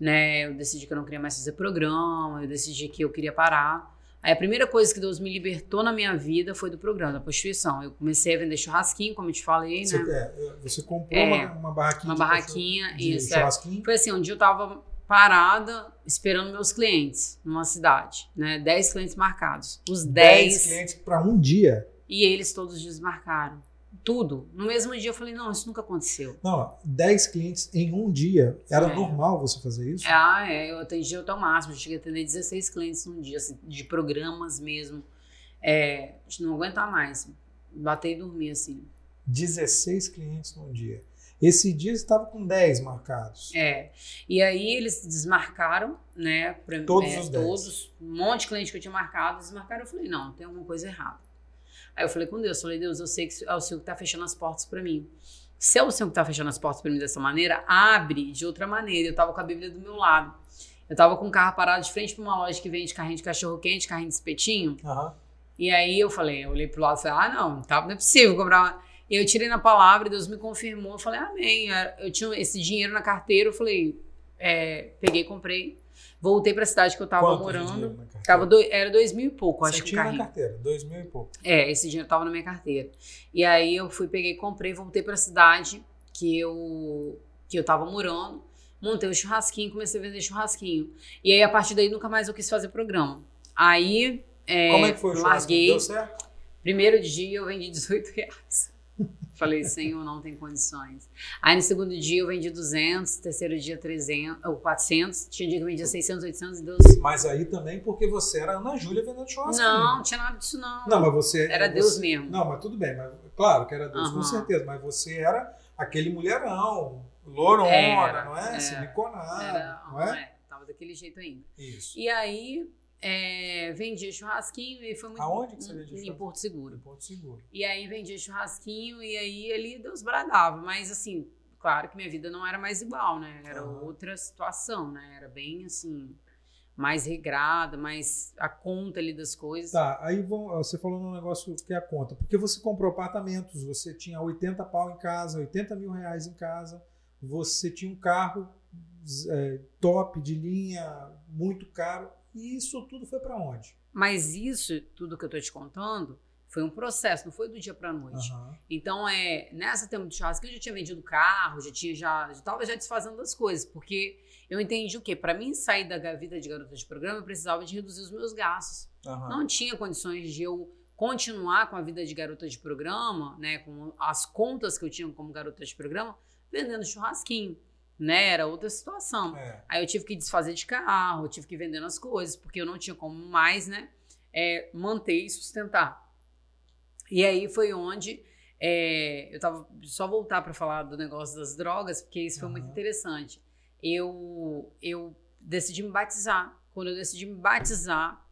né? Eu decidi que eu não queria mais fazer programa, eu decidi que eu queria parar. Aí a primeira coisa que Deus me libertou na minha vida foi do programa, da prostituição. Eu comecei a vender churrasquinho, como eu te falei, Você, né? é, você comprou É, uma, uma barraquinha Uma barraquinha, de isso. é. Foi assim, um dia eu tava parada esperando meus clientes numa cidade, né? 10 clientes marcados. Os 10 10 clientes para um dia. e eles todos desmarcaram. Tudo. No mesmo dia eu falei, não, isso nunca aconteceu. Não, 10 clientes em um dia. Era É. normal você fazer isso? Ah, é, eu atendi até o máximo. Eu cheguei a atender 16 clientes num dia, assim, de programas mesmo. É, a gente não aguenta mais. Bater e dormir, assim. 16 clientes num dia. Esse dia você estava com 10 marcados. É. E aí eles desmarcaram, né? Pra, Todos é, os 10. Todos. Um monte de cliente que eu tinha marcado, desmarcaram. Eu falei, não, tem alguma coisa errada. Aí eu falei com Deus, falei, Deus, eu sei que é o Senhor que tá fechando as portas para mim. Se é o Senhor que tá fechando as portas para mim dessa maneira, abre de outra maneira. Eu tava com a Bíblia do meu lado. Eu tava com o carro parado de frente para uma loja que vende carrinho de cachorro quente, carrinho de espetinho. Aham. E aí eu falei, eu olhei pro lado e falei, ah, não, tá, não é possível comprar uma... E eu tirei na palavra e Deus me confirmou. Eu falei, amém. Eu tinha esse dinheiro na carteira, eu falei, é, peguei, comprei. Voltei pra cidade que eu tava Quanto de morando. Tava do- era dois mil e pouco, Você acho que tinha na carteira, 2 mil e pouco. É, esse dinheiro tava na minha carteira. E aí eu fui, peguei, comprei, voltei pra cidade que eu, que eu tava morando. Montei o churrasquinho, comecei a vender churrasquinho. E aí, a partir daí, nunca mais eu quis fazer programa. Aí, é, Como é que foi o larguei. Deu certo? Primeiro dia eu vendi 18 reais. Falei, Senhor, não tem condições. Aí no segundo dia eu vendi 200, terceiro dia 300, ou 400, tinha dia que eu vendia 600, 800 e Deus. Mas aí também porque você era Ana Júlia vendendo churrasco. Não, não tinha nada disso não. Não, mas você. Era você- Deus mesmo. Não, mas tudo bem. Mas, claro que era Deus, com Aham. certeza. Mas você era aquele mulherão, lourona, Era, não é? era. Siliconada, Era, não é? é, tava daquele jeito ainda. Isso. E aí é, vendia churrasquinho e foi muito Aonde que você vendia Em? Porto Seguro. Em Porto Seguro. E aí vendia churrasquinho e aí ali Deus bradava. Mas assim, claro que minha vida não era mais igual, né? Era Aham. outra situação, né? Era bem assim, mais regrada, mais a conta ali das coisas. Tá, aí vão- você falou num negócio que é a conta. Porque você comprou apartamentos, você tinha 80 pau em casa, 80 mil reais em casa, você tinha um carro é, top, de linha, muito caro. E isso tudo foi para onde? Mas isso, tudo que eu tô te contando, foi um processo, não foi do dia pra noite. Aham. Então, é, nessa tempo de churrasco, eu já tinha vendido carro, já tinha já, já tava já desfazendo das coisas, porque eu entendi o quê? Para mim sair da vida de garota de programa, eu precisava de reduzir os meus gastos. Aham. Não tinha condições de eu continuar com a vida de garota de programa, né, com as contas que eu tinha como garota de programa, vendendo churrasquinho, né? Era outra situação. É. Aí eu tive que desfazer de carro, eu tive que ir vendendo as coisas, porque eu não tinha como mais, né, é, manter e sustentar. E aí foi onde é, eu tava só voltar para falar do negócio das drogas, porque isso foi muito interessante. Eu eu decidi me batizar. Quando eu decidi me batizar,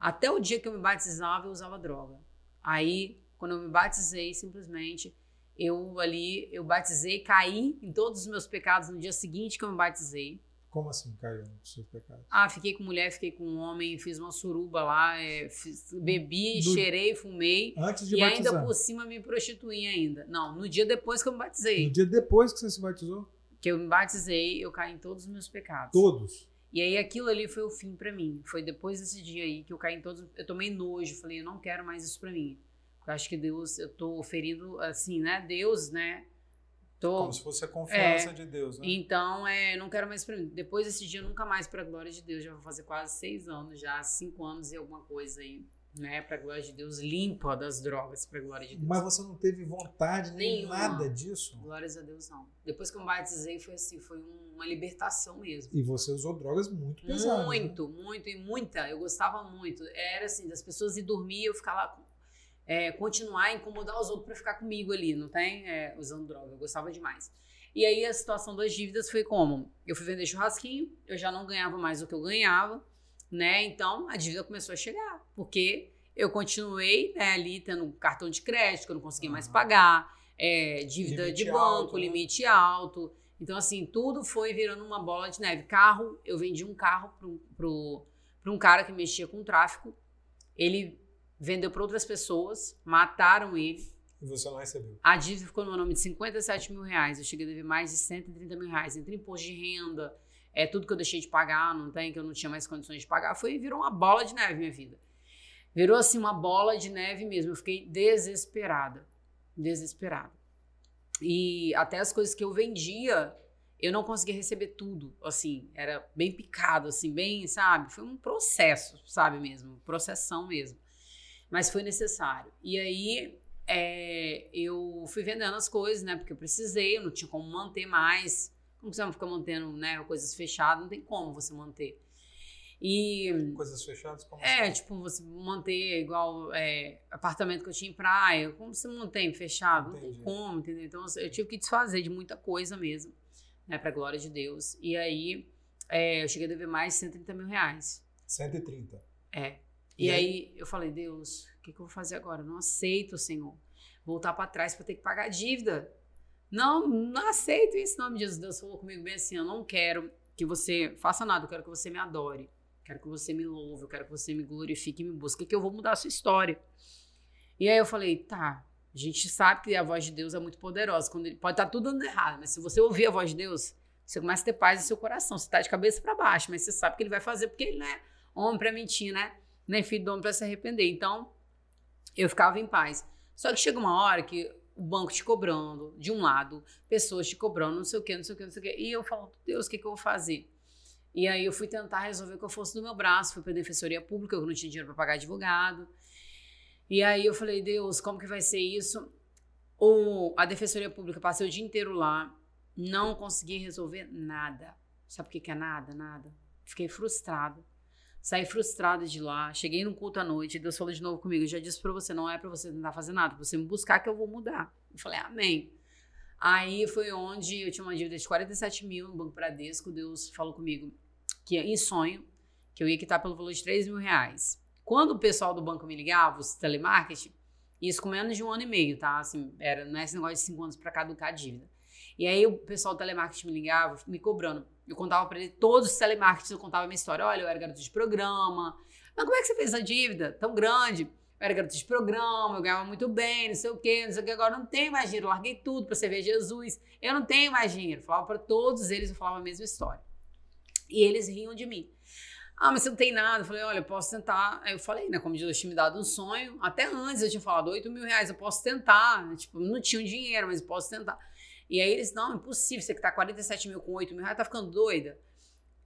até o dia que eu me batizava, eu usava droga. Aí, quando eu me batizei, simplesmente eu ali eu batizei, caí em todos os meus pecados no dia seguinte que eu me batizei. Como assim caiu no seu pecado? Ah, fiquei com mulher, fiquei com homem, fiz uma suruba lá, é, fiz- bebi, Do- cheirei, fumei. Antes de E batizar. ainda por cima me prostituí ainda. Não, no dia depois que eu me batizei. No dia depois que você se batizou? Que eu me batizei, eu caí em todos os meus pecados. Todos. E aí aquilo ali foi o fim pra mim. Foi depois desse dia aí que eu caí em todos. Eu tomei nojo, falei, eu não quero mais isso pra mim. Eu acho que Deus, eu tô ferindo, assim, né? Deus, né? Tô. Como se fosse a confiança É. de Deus, né? Então, é, não quero mais pra mim. Depois desse dia, nunca mais pra glória de Deus. Já vou fazer quase seis anos, já cinco anos e alguma coisa aí, né? Pra glória de Deus, limpa das drogas, pra glória de Deus. Mas você não teve vontade nem nada disso? Glórias a Deus, não. Depois que eu batizei, foi assim, foi um. uma libertação mesmo. E você usou drogas muito pesadas. né? Muito, muito e muita. Eu gostava muito. Era assim, das pessoas ir dormir, eu ficar lá, é, continuar a incomodar os outros para ficar comigo ali, não tem? É, usando droga. Eu gostava demais. E aí a situação das dívidas foi como? Eu fui vender churrasquinho, eu já não ganhava mais o que eu ganhava, né? Então a dívida começou a chegar, porque eu continuei né, ali tendo um cartão de crédito que eu não conseguia mais Aham. pagar, é, dívida Limite de banco, alto, né? limite alto. Então, assim, tudo foi virando uma bola de neve. Carro, eu vendi um carro para um cara que mexia com tráfico. Ele vendeu para outras pessoas, mataram ele. E você não recebeu. A dívida ficou no meu nome de 57 mil reais. Eu cheguei a dever mais de 130 mil reais, entre imposto de renda, é tudo que eu deixei de pagar, não tem, que eu não tinha mais condições de pagar. Foi virou uma bola de neve minha vida. Virou assim uma bola de neve mesmo. Eu fiquei desesperada. Desesperada. E até as coisas que eu vendia, eu não conseguia receber tudo. Assim, era bem picado, assim, bem, sabe? Foi um processo, sabe mesmo? Processão mesmo. Mas foi necessário. E aí é, eu fui vendendo as coisas, né? Porque eu precisei, eu não tinha como manter mais. Como você vai ficar mantendo né, coisas fechadas? Não tem como você manter. E Coisas fechadas como é, assim? tipo, você manter igual é, apartamento que eu tinha em praia, como você mantém fechado? Não Entendi. tem como, entendeu? Então eu tive que desfazer de muita coisa mesmo, né, pra glória de Deus. E aí é, eu cheguei a dever mais de 130 mil reais. 130. É. E, E aí eu falei, Deus, o que, que eu vou fazer agora? Eu não aceito, Senhor, voltar pra trás pra ter que pagar a dívida. Não, não aceito isso em nome de Jesus. Deus falou comigo bem assim: eu não quero que você faça nada, eu quero que você me adore. Quero que você me louve, eu quero que você me glorifique e me busque, que eu vou mudar a sua história. E aí eu falei, tá, a gente sabe que a voz de Deus é muito poderosa. Quando ele, pode estar tudo dando errado, mas se você ouvir a voz de Deus, você começa a ter paz no seu coração. Você tá de cabeça para baixo, mas você sabe que ele vai fazer, porque ele não é homem para mentir, né? Nem filho do homem para se arrepender. Então, eu ficava em paz. Só que chega uma hora que o banco te cobrando, de um lado, pessoas te cobrando, não sei o que, não sei o que, não sei o que. E eu falo, Deus, o que, que eu vou fazer? E aí eu fui tentar resolver que eu fosse do meu braço, fui para a defensoria pública, eu não tinha dinheiro para pagar advogado. E aí eu falei, Deus, como que vai ser isso? O, a defensoria pública, passei o dia inteiro lá, não consegui resolver nada. Sabe o que, que é nada? Nada. Fiquei frustrada. Saí frustrada de lá, cheguei num culto à noite, Deus falou de novo comigo, já disse pra você, não é pra você tentar fazer nada, pra você me buscar que eu vou mudar. Eu falei, amém. Aí foi onde eu tinha uma dívida de 47 mil no Banco Bradesco, Deus falou comigo que em sonho, que eu ia quitar pelo valor de 3 mil reais. Quando o pessoal do banco me ligava, os telemarketing, isso com menos de um ano e meio, tá? Assim, era, não é esse negócio de cinco anos pra caducar a dívida. E aí o pessoal do telemarketing me ligava, me cobrando. Eu contava pra ele todos os telemarketing, eu contava a minha história. Olha, eu era garoto de programa. Mas como é que você fez essa dívida tão grande? Eu era garoto de programa, eu ganhava muito bem, não sei o quê, não sei o que. Agora não tenho mais dinheiro, larguei tudo pra servir Jesus. Eu não tenho mais dinheiro. Eu falava pra todos eles, eu falava a mesma história. E eles riam de mim. Ah, mas você não tem nada. Eu falei, olha, eu posso tentar. Aí eu falei, né? Como Deus tinha me dado um sonho. Até antes eu tinha falado 8 mil reais, eu posso tentar. Tipo, não tinha um dinheiro, mas eu posso tentar. E aí eles, não, impossível, você que tá 47 mil com 8 mil reais, tá ficando doida.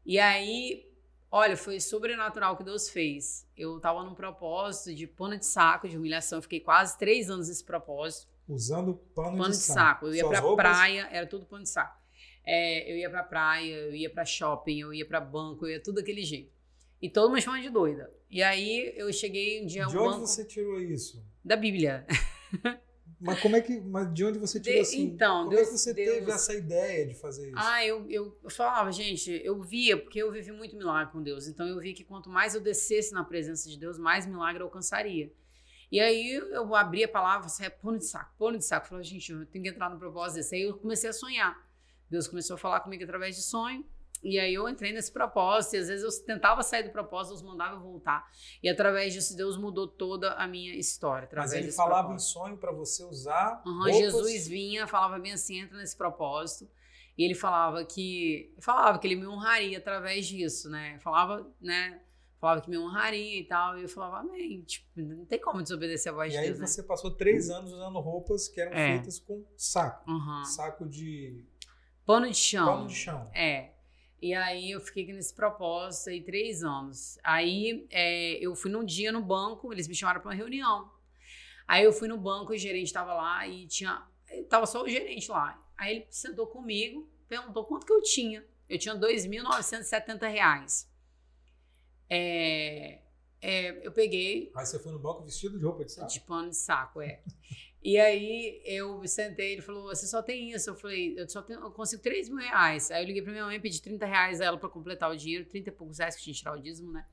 E aí, olha, foi sobrenatural o que Deus fez. Eu tava num propósito de pano de saco, de humilhação. Eu fiquei quase três anos nesse propósito. Usando pano, Pano de de saco. saco. Eu ia Suas pra roupas? praia, era tudo pano de saco. É, eu ia pra praia, eu ia pra shopping, eu ia pra banco, eu ia tudo daquele jeito. E todo mundo chamava de doida. E aí eu cheguei um dia De ao onde banco você tirou isso? da Bíblia. Mas como é que. Mas de onde você tirou De- assim? então, como Deus- é que você Deus- teve essa ideia de fazer isso? Ah, eu, eu, eu falava, gente, eu via, porque eu vivi muito milagre com Deus. Então eu vi que quanto mais eu descesse na presença de Deus, mais milagre eu alcançaria. E aí eu abri a palavra, assim, é pano de saco, pano de saco. Eu falei, gente, eu tenho que entrar no propósito desse. Aí eu comecei a sonhar. Deus começou a falar comigo através de sonho. E aí eu entrei nesse propósito, e às vezes eu tentava sair do propósito, Deus mandava voltar. E através disso, Deus mudou toda a minha história. Através Mas ele falava propósito. em sonho para você usar. Uhum, Jesus vinha, falava bem assim, entra nesse propósito. E ele falava que falava que ele me honraria através disso, né? Falava, né? Falava que me honraria e tal. E eu falava, amém. Tipo, não tem como desobedecer a voz E de aí Deus, né? você passou três anos usando roupas que eram É. feitas com saco. Uhum. Saco de Pano de chão. pano de chão. É. E aí eu fiquei nesse propósito aí três anos. Aí é, eu fui num dia no banco, eles me chamaram para uma reunião. Aí eu fui no banco, o gerente estava lá e tinha. Tava só o gerente lá. Aí ele sentou comigo, perguntou quanto que eu tinha. eu tinha 2.970 reais. É, é, eu peguei. Aí você foi no banco vestido de roupa de saco? De pano de saco, é. E aí eu sentei, ele falou: Você só tem isso? Eu falei: Eu só tenho, eu consigo 3 mil reais. Aí eu liguei pra minha mãe, pedi 30 reais a ela pra completar o dinheiro, 30 e poucos reais que tinha que tirar o dízimo, né?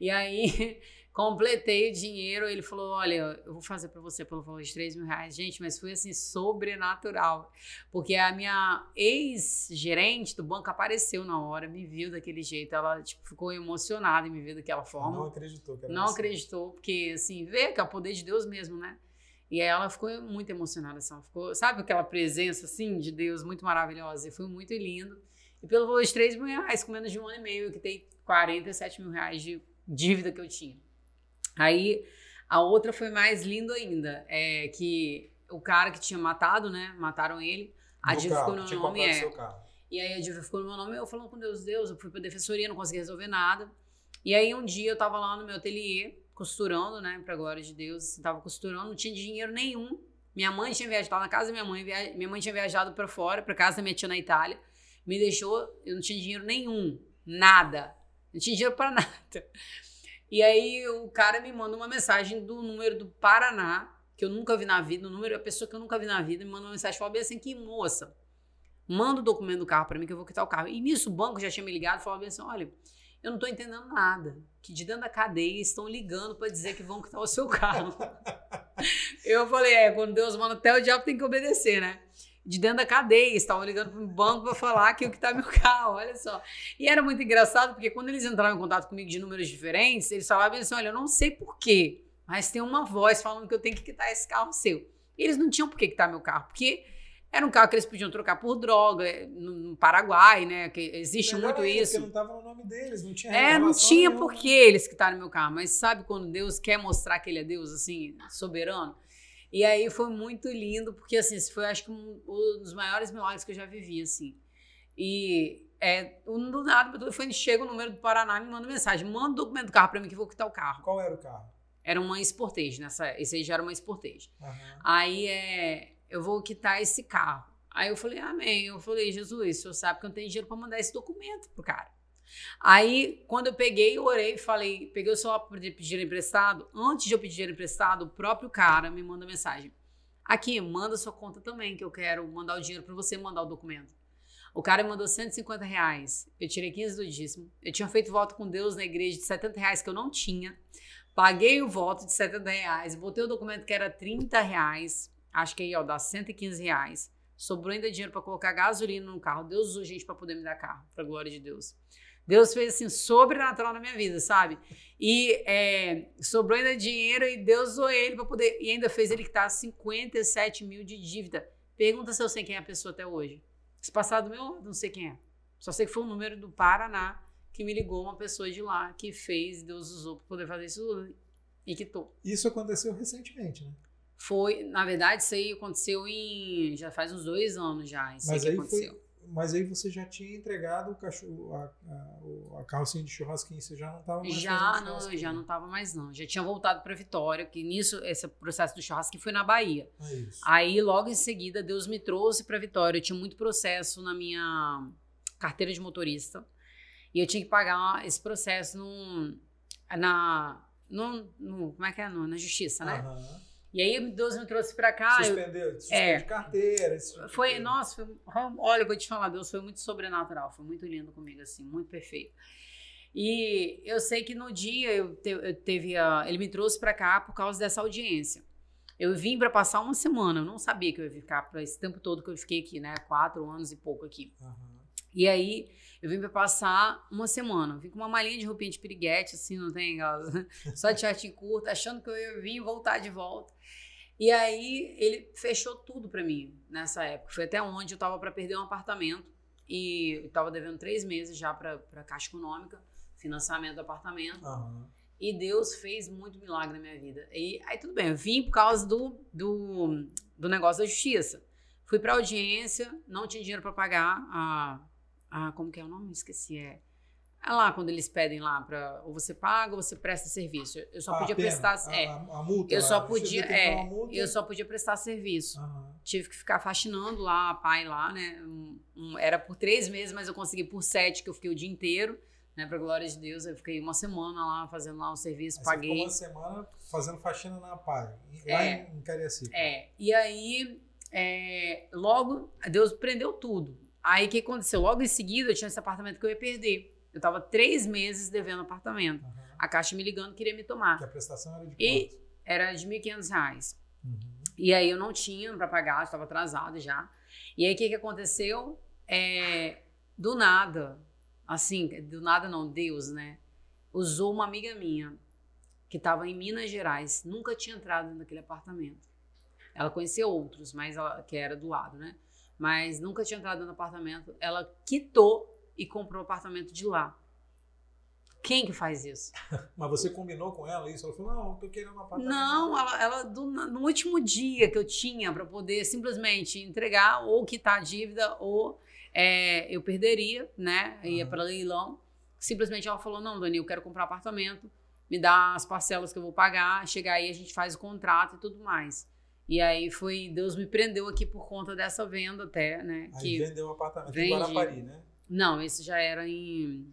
E aí completei o dinheiro. Ele falou: Olha, eu vou fazer para você pelo valor de 3 mil reais. Gente, mas foi assim, sobrenatural. Porque a minha ex-gerente do banco apareceu na hora, me viu daquele jeito. Ela tipo, ficou emocionada e me viu daquela forma. Não acreditou. Não assim. acreditou, porque assim, vê que é o poder de Deus mesmo, né? E aí ela ficou muito emocionada, assim, ficou, sabe aquela presença assim de Deus muito maravilhosa? E foi muito lindo. E pelo valor de 3 mil reais, com menos de um ano e meio, eu quitei 47 mil reais de dívida que eu tinha. Aí a outra foi mais lindo ainda, é que o cara que tinha matado, né? Mataram ele. A dívida ficou no meu nome. É. E aí a dívida ficou no meu nome. Eu falando com Deus, Deus, eu fui pra defensoria, não consegui resolver nada. E aí um dia eu tava lá no meu ateliê, costurando, né? Pra glória de Deus, assim, tava costurando, não tinha dinheiro nenhum. Minha mãe tinha viajado, na casa da minha mãe, via... minha mãe tinha viajado para fora, para casa da minha tia na Itália. Me deixou, eu não tinha dinheiro nenhum, nada. Não tinha dinheiro para nada. E aí o cara me manda uma mensagem do número do Paraná, que eu nunca vi na vida, o número é a pessoa que eu nunca vi na vida, me manda uma mensagem, fala bem assim, que moça, manda o documento do carro para mim que eu vou quitar o carro. E nisso o banco já tinha me ligado, bem assim, olha, eu não tô entendendo nada, que de dentro da cadeia estão ligando para dizer que vão quitar o seu carro. eu falei, é, quando Deus manda até o diabo tem que obedecer, né? de dentro da cadeia, estavam ligando para o banco para falar que o que está meu carro, olha só. E era muito engraçado, porque quando eles entravam em contato comigo de números diferentes, eles falavam assim: olha, eu não sei porquê, mas tem uma voz falando que eu tenho que quitar esse carro seu. E eles não tinham por que quitar meu carro, porque era um carro que eles podiam trocar por droga é, no, Paraguai, né? Que existe Melhor muito ainda, isso. Porque não estava no nome deles, não tinha É, não tinha por que eles quitaram meu carro. Mas sabe quando Deus quer mostrar que ele é Deus, assim, soberano? E aí foi muito lindo, porque assim, foi acho que um, um dos maiores milagres que eu já vivi, assim. E é, um do nada, foi, chega o número do Paraná me manda mensagem, manda o documento do carro para mim que eu vou quitar o carro. Qual era o carro? Era uma Sportage, nessa, esse aí já era uma Sportage. Uhum. Aí é, eu vou quitar esse carro. Aí eu falei, amém. Eu falei, Jesus, o senhor sabe que eu não tenho dinheiro para mandar esse documento pro cara. Aí, quando eu peguei, eu orei falei, peguei o celular para pedir dinheiro emprestado. Antes de eu pedir dinheiro emprestado, o próprio cara me manda mensagem. Aqui, manda sua conta também, que eu quero mandar o dinheiro para você mandar o documento. O cara me mandou 150 reais. Eu tirei 15 do dízimo. Eu tinha feito voto com Deus na igreja de 70 reais que eu não tinha. Paguei o voto de 70 reais. Botei o documento que era 30 reais. Acho que aí, ó, dá 115 reais. Sobrou ainda dinheiro para colocar gasolina no carro. Deus usou gente para poder me dar carro, para glória de Deus. Deus fez assim, sobrenatural na minha vida, sabe? E é, sobrou ainda dinheiro e Deus usou ele para poder. E ainda fez ele que tá 57 mil de dívida. Pergunta se eu sei quem é a pessoa até hoje. Se passar do meu não sei quem é. Só sei que foi um número do Paraná que me ligou uma pessoa de lá que fez, Deus usou para poder fazer isso e quitou. Isso aconteceu recentemente, né? Foi, na verdade, isso aí aconteceu em. Já faz uns dois anos já. Isso Mas aí, aconteceu. Foi mas aí você já tinha entregado o cachorro, a, a, a carrocinha de churrasquinho, você já não estava mais Já não, já não estava mais não. Já tinha voltado para Vitória, que nisso, esse processo do churrasco foi na Bahia. É aí, logo em seguida, Deus me trouxe para Vitória. Eu tinha muito processo na minha carteira de motorista. E eu tinha que pagar esse processo num, na, no, no, como é que é? No, na justiça, né? Uhum. E aí Deus me trouxe para cá. Suspendeu, eu, é, de carteira. Tipo foi, nossa, foi, olha, eu vou te falar, Deus foi muito sobrenatural, foi muito lindo comigo, assim, muito perfeito. E eu sei que no dia eu, te, eu teve a, ele me trouxe para cá por causa dessa audiência. Eu vim para passar uma semana, eu não sabia que eu ia ficar para esse tempo todo que eu fiquei aqui, né? Quatro anos e pouco aqui. Uhum. E aí eu vim para passar uma semana. Vim com uma malinha de roupinha de piriguete, assim, não tem só de shortinho curto, achando que eu ia vir voltar de volta. E aí ele fechou tudo para mim nessa época. Foi até onde eu tava para perder um apartamento e eu tava devendo três meses já para Caixa Econômica, financiamento do apartamento. Uhum. E Deus fez muito milagre na minha vida. E aí tudo bem, eu vim por causa do, do, do negócio da justiça. Fui para audiência, não tinha dinheiro para pagar a ah, como que é o nome? Esqueci. É, é lá quando eles pedem lá para ou você paga ou você presta serviço. Eu só podia prestar. A, é, a, multa, eu só podia. É, eu só podia prestar serviço. Uhum. tive que ficar faxinando lá, pai lá, né? Um, um, era por três meses, mas eu consegui por sete, que eu fiquei o dia inteiro, né? Pra glória de Deus, eu fiquei uma semana lá fazendo lá um serviço, Aí paguei. Você ficou uma semana fazendo faxina na PAI, lá É. em Cariacica. É, e aí, é, logo, Deus prendeu tudo. Aí o que aconteceu? Logo em seguida, eu tinha esse apartamento que eu ia perder. Eu tava três meses devendo apartamento. Aham. A Caixa me ligando, queria me tomar. Que a prestação era de E- quanto? Era de 1.500 reais. Uhum. E aí eu não tinha para pagar, estava atrasado já. E aí o que, que aconteceu? É, do nada, assim, do nada não, Deus, né? Usou uma amiga minha que estava em Minas Gerais, nunca tinha entrado naquele apartamento. Ela conhecia outros, mas ela, que era do lado, né? Mas nunca tinha entrado no apartamento. Ela quitou e comprou o apartamento de lá. Quem que faz isso? Mas você combinou com ela isso? Ela falou, não, tô querendo um apartamento. Não, ela, ela do- no último dia que eu tinha para poder simplesmente entregar ou quitar a dívida ou é, eu perderia, né? Ia Aham. para leilão. Simplesmente ela falou: não, Dani, eu quero comprar apartamento, me dá as parcelas que eu vou pagar, chegar aí a gente faz o contrato e tudo mais. E aí foi, Deus me prendeu aqui por conta dessa venda até, né? Aí que, vendeu o apartamento vende. em Guarapari, né? não, esse já era em,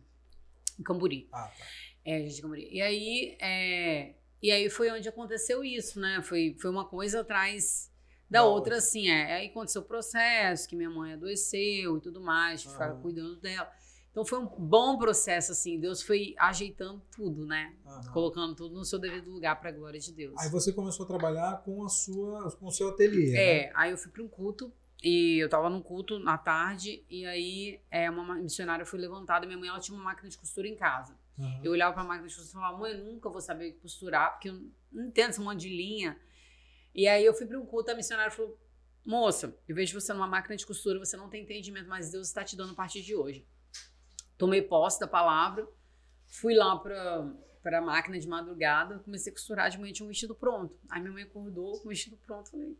em Camburi. Ah, tá. É, gente de Cambori. E aí, é, e aí foi onde aconteceu isso, né? Foi, foi uma coisa atrás da Da outra, outra. assim. É. Aí aconteceu o processo, que minha mãe adoeceu e tudo mais, ficar cuidando dela. Então foi um bom processo, assim. Deus foi ajeitando tudo, né? Aham. Colocando tudo no seu devido lugar para a glória de Deus. Aí você começou a trabalhar com a sua, com o seu ateliê. né? É, aí eu fui para um culto e eu tava num culto na tarde e aí é, uma missionária foi levantada. Minha mãe ela tinha uma máquina de costura em casa. Aham. Eu olhava pra máquina de costura e falava, mãe, eu nunca vou saber costurar, porque eu não entendo esse monte de linha. E aí eu fui para um culto, a missionária falou, moça, eu vejo você numa máquina de costura, você não tem entendimento, mas Deus está te dando a partir de hoje. Tomei posse da palavra, fui lá pra, pra máquina de madrugada, comecei a costurar, de manhã tinha um vestido pronto. Aí minha mãe acordou com o vestido pronto, falei,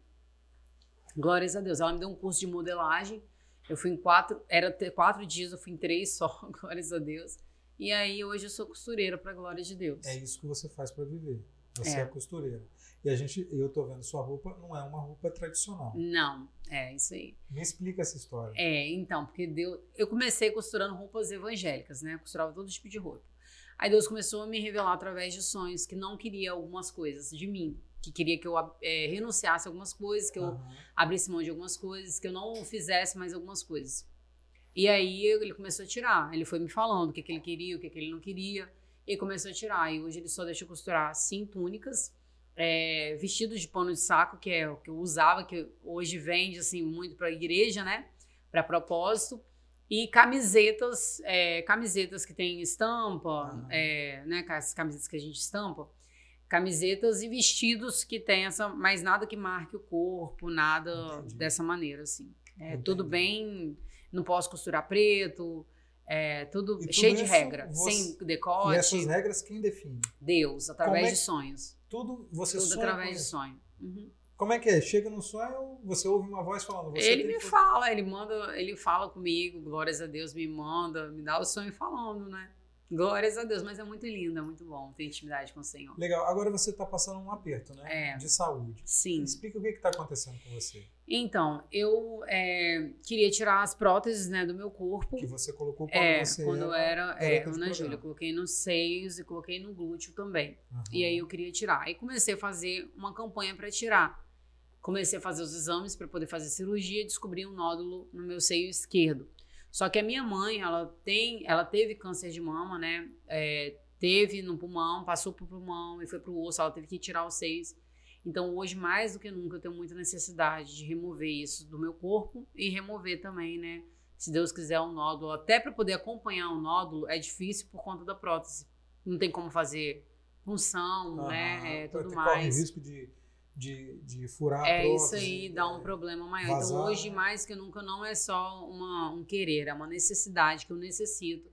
glórias a Deus. Ela me deu um curso de modelagem, eu fui em quatro, era quatro dias, eu fui em três só, glórias a Deus. E aí hoje eu sou costureira para glória de Deus. É isso que você faz para viver. Você É. é. costureira. E a gente, eu tô vendo sua roupa, não é uma roupa tradicional. Não, é isso aí. Me explica essa história. É, então, porque Deus, eu comecei costurando roupas evangélicas, né? Eu costurava todo tipo de roupa. Aí Deus começou a me revelar através de sonhos que não queria algumas coisas de mim, que queria que eu é, renunciasse a algumas coisas, que eu Aham. abrisse mão de algumas coisas, que eu não fizesse mais algumas coisas. E aí ele começou a tirar. Ele foi me falando o que, que ele queria, o que, que ele não queria. E começou a tirar. E hoje ele só deixa eu costurar, sim, túnicas, é, vestidos de pano de saco, que é o que eu usava, que hoje vende assim muito para igreja, né? Para propósito. E camisetas, é, camisetas que tem estampa, Aham. é, né? As camisetas que a gente estampa. Camisetas e vestidos que tem essa, mas nada que marque o corpo, nada Entendi. dessa maneira, assim. É tudo bem, não posso costurar preto, é tudo E tudo cheio de regra, você- sem E decote. essas regras quem define? Deus, através é de sonhos. Tudo você Tudo sonha através de sonho. Uhum. Como é que é? Chega no sonho, você ouve uma voz falando. Você Ele me que- fala, ele manda, ele fala comigo, glórias a Deus, me manda, me dá o sonho falando, né? Glórias a Deus, mas é muito lindo, é muito bom ter intimidade com o Senhor. Legal. Agora você está passando um aperto, né? É. De saúde. Sim. Explica o que está acontecendo com você. Então, eu é, queria tirar as próteses né, do meu corpo. Que você colocou quando É, você quando eu era, garota é, Ana. Júlia, eu coloquei nos seios e coloquei no glúteo também. Aham. E aí eu queria tirar. Aí comecei a fazer uma campanha para tirar. Comecei a fazer os exames para poder fazer cirurgia e descobri um nódulo no meu seio esquerdo. Só que a minha mãe, ela tem, ela teve câncer de mama, né? É, teve no pulmão, passou pro pulmão e foi pro osso, ela teve que tirar os seios. Então hoje mais do que nunca eu tenho muita necessidade de remover isso do meu corpo e remover também, né? Se Deus quiser um nódulo, até para poder acompanhar um nódulo é difícil por conta da prótese. Não tem como fazer punção, Aham. né? É, tudo Corre mais. risco de, de, de furar a É isso prótese, aí, dá um é, problema maior. vazar, então, hoje, né? mais que nunca, não é só uma, um querer, é uma necessidade que eu necessito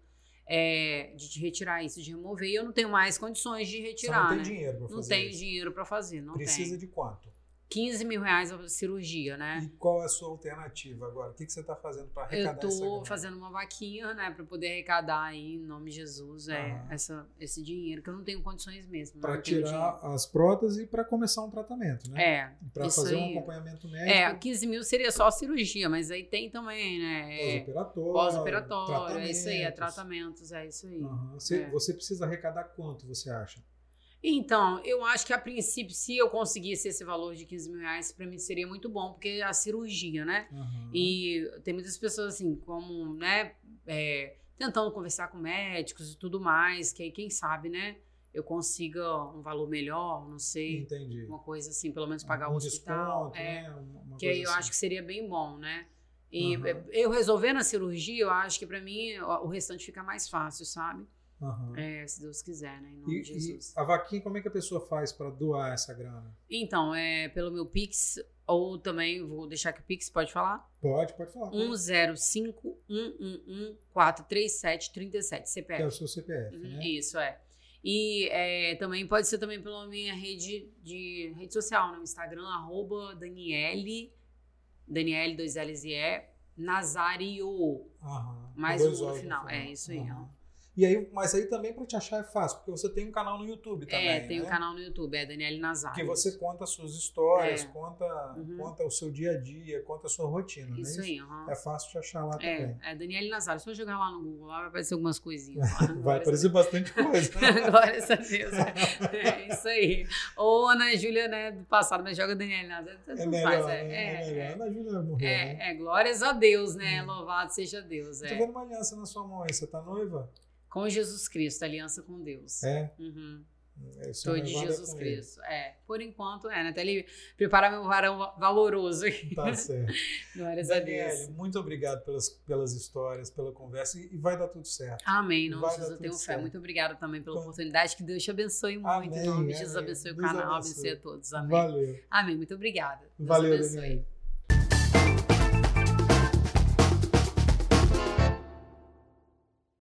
é, de, retirar isso, de remover. E eu não tenho mais condições de Você retirar. não tem né? dinheiro para Não fazer tenho isso. dinheiro para fazer, não Precisa tenho. de quanto? 15 mil reais a cirurgia, né? E qual é a sua alternativa agora? O que, que você está fazendo para arrecadar Eu grana? fazendo uma vaquinha, né, para poder arrecadar aí, em nome de Jesus, é, Aham. essa, esse dinheiro, que eu não tenho condições mesmo. Para não tenho tirar as próteses e para começar um tratamento, né? É, Para fazer um aí. acompanhamento É, médico, 15 mil seria só a cirurgia, mas aí tem também, né? é, pós-operatório, Pós-operatório, é isso aí, é tratamentos. é isso aí. Aham. Você, É. você precisa arrecadar quanto, você acha? Então, eu acho que a princípio, se eu conseguisse esse valor de 15 mil reais, pra mim seria muito bom, porque é a cirurgia, né? Aham. E tem muitas pessoas assim, como, né, é, tentando conversar com médicos e tudo mais, que aí quem sabe, né, eu consiga um valor melhor, não sei, Entendi. uma coisa assim, pelo menos pagar um o hospital. desconto, é, né? Uma- que aí eu assim. acho que seria bem bom, né? E é, eu resolvendo a cirurgia, eu acho que pra mim o restante fica mais fácil, sabe? Aham. É, se Deus quiser, né? Em nome E, de Jesus. a vaquinha, como é que a pessoa faz para doar essa grana? Então, é pelo meu Pix, ou também vou deixar aqui o Pix, pode falar? Pode, pode falar. 105 111 437 37 Que é CPF. o seu CPF, Uhum, né? Isso, é. E é, também pode ser também pela minha rede de rede social, no Instagram, arroba Daniele, Daniele 2 L's e E, Nazario. Aham. Mais um dois no final. É, isso aí, Aham. E aí, mas aí também para te achar é fácil, porque você tem um canal no YouTube também, é, tem né? um canal no YouTube, é Daniele Nazario. Que você conta as suas histórias, É. conta, Uhum. conta o seu dia a dia, conta a sua rotina, é Isso aí, aham. É fácil te achar lá É, também. é Daniele Nazário. Só jogar lá no Google, lá vai aparecer algumas coisinhas. Lá. Vai aparecer bastante coisa. a Deus. Glórias a Deus. É isso aí. Ou Ana Júlia, né, do passado, mas joga Daniele Nazário. Tanto É faz, melhor, é, né? é, É é. Ana Júlia morreu, né? É, é, glórias a Deus, né? Louvado seja Deus. Tô É. vendo uma aliança na sua mão aí. Você tá noiva? Com Jesus Cristo, aliança com Deus. É. Uhum. é seu Sou de é Jesus ele. Cristo. É, por enquanto é, né? Até ele preparar meu varão va- valoroso aqui. Tá certo. Glórias a Deus. muito obrigado pelas, pelas histórias, pela conversa e, e vai dar tudo certo. Amém, não, Vai Jesus, eu tenho tudo fé. certo. Muito obrigada também pela Com- oportunidade. Que Deus te abençoe muito. Amém, em nome de Jesus, abençoe o Deus canal, abençoe. abençoe a todos. Amém. Valeu. Amém. Muito obrigada. Deus Valeu, abençoe. Daniele.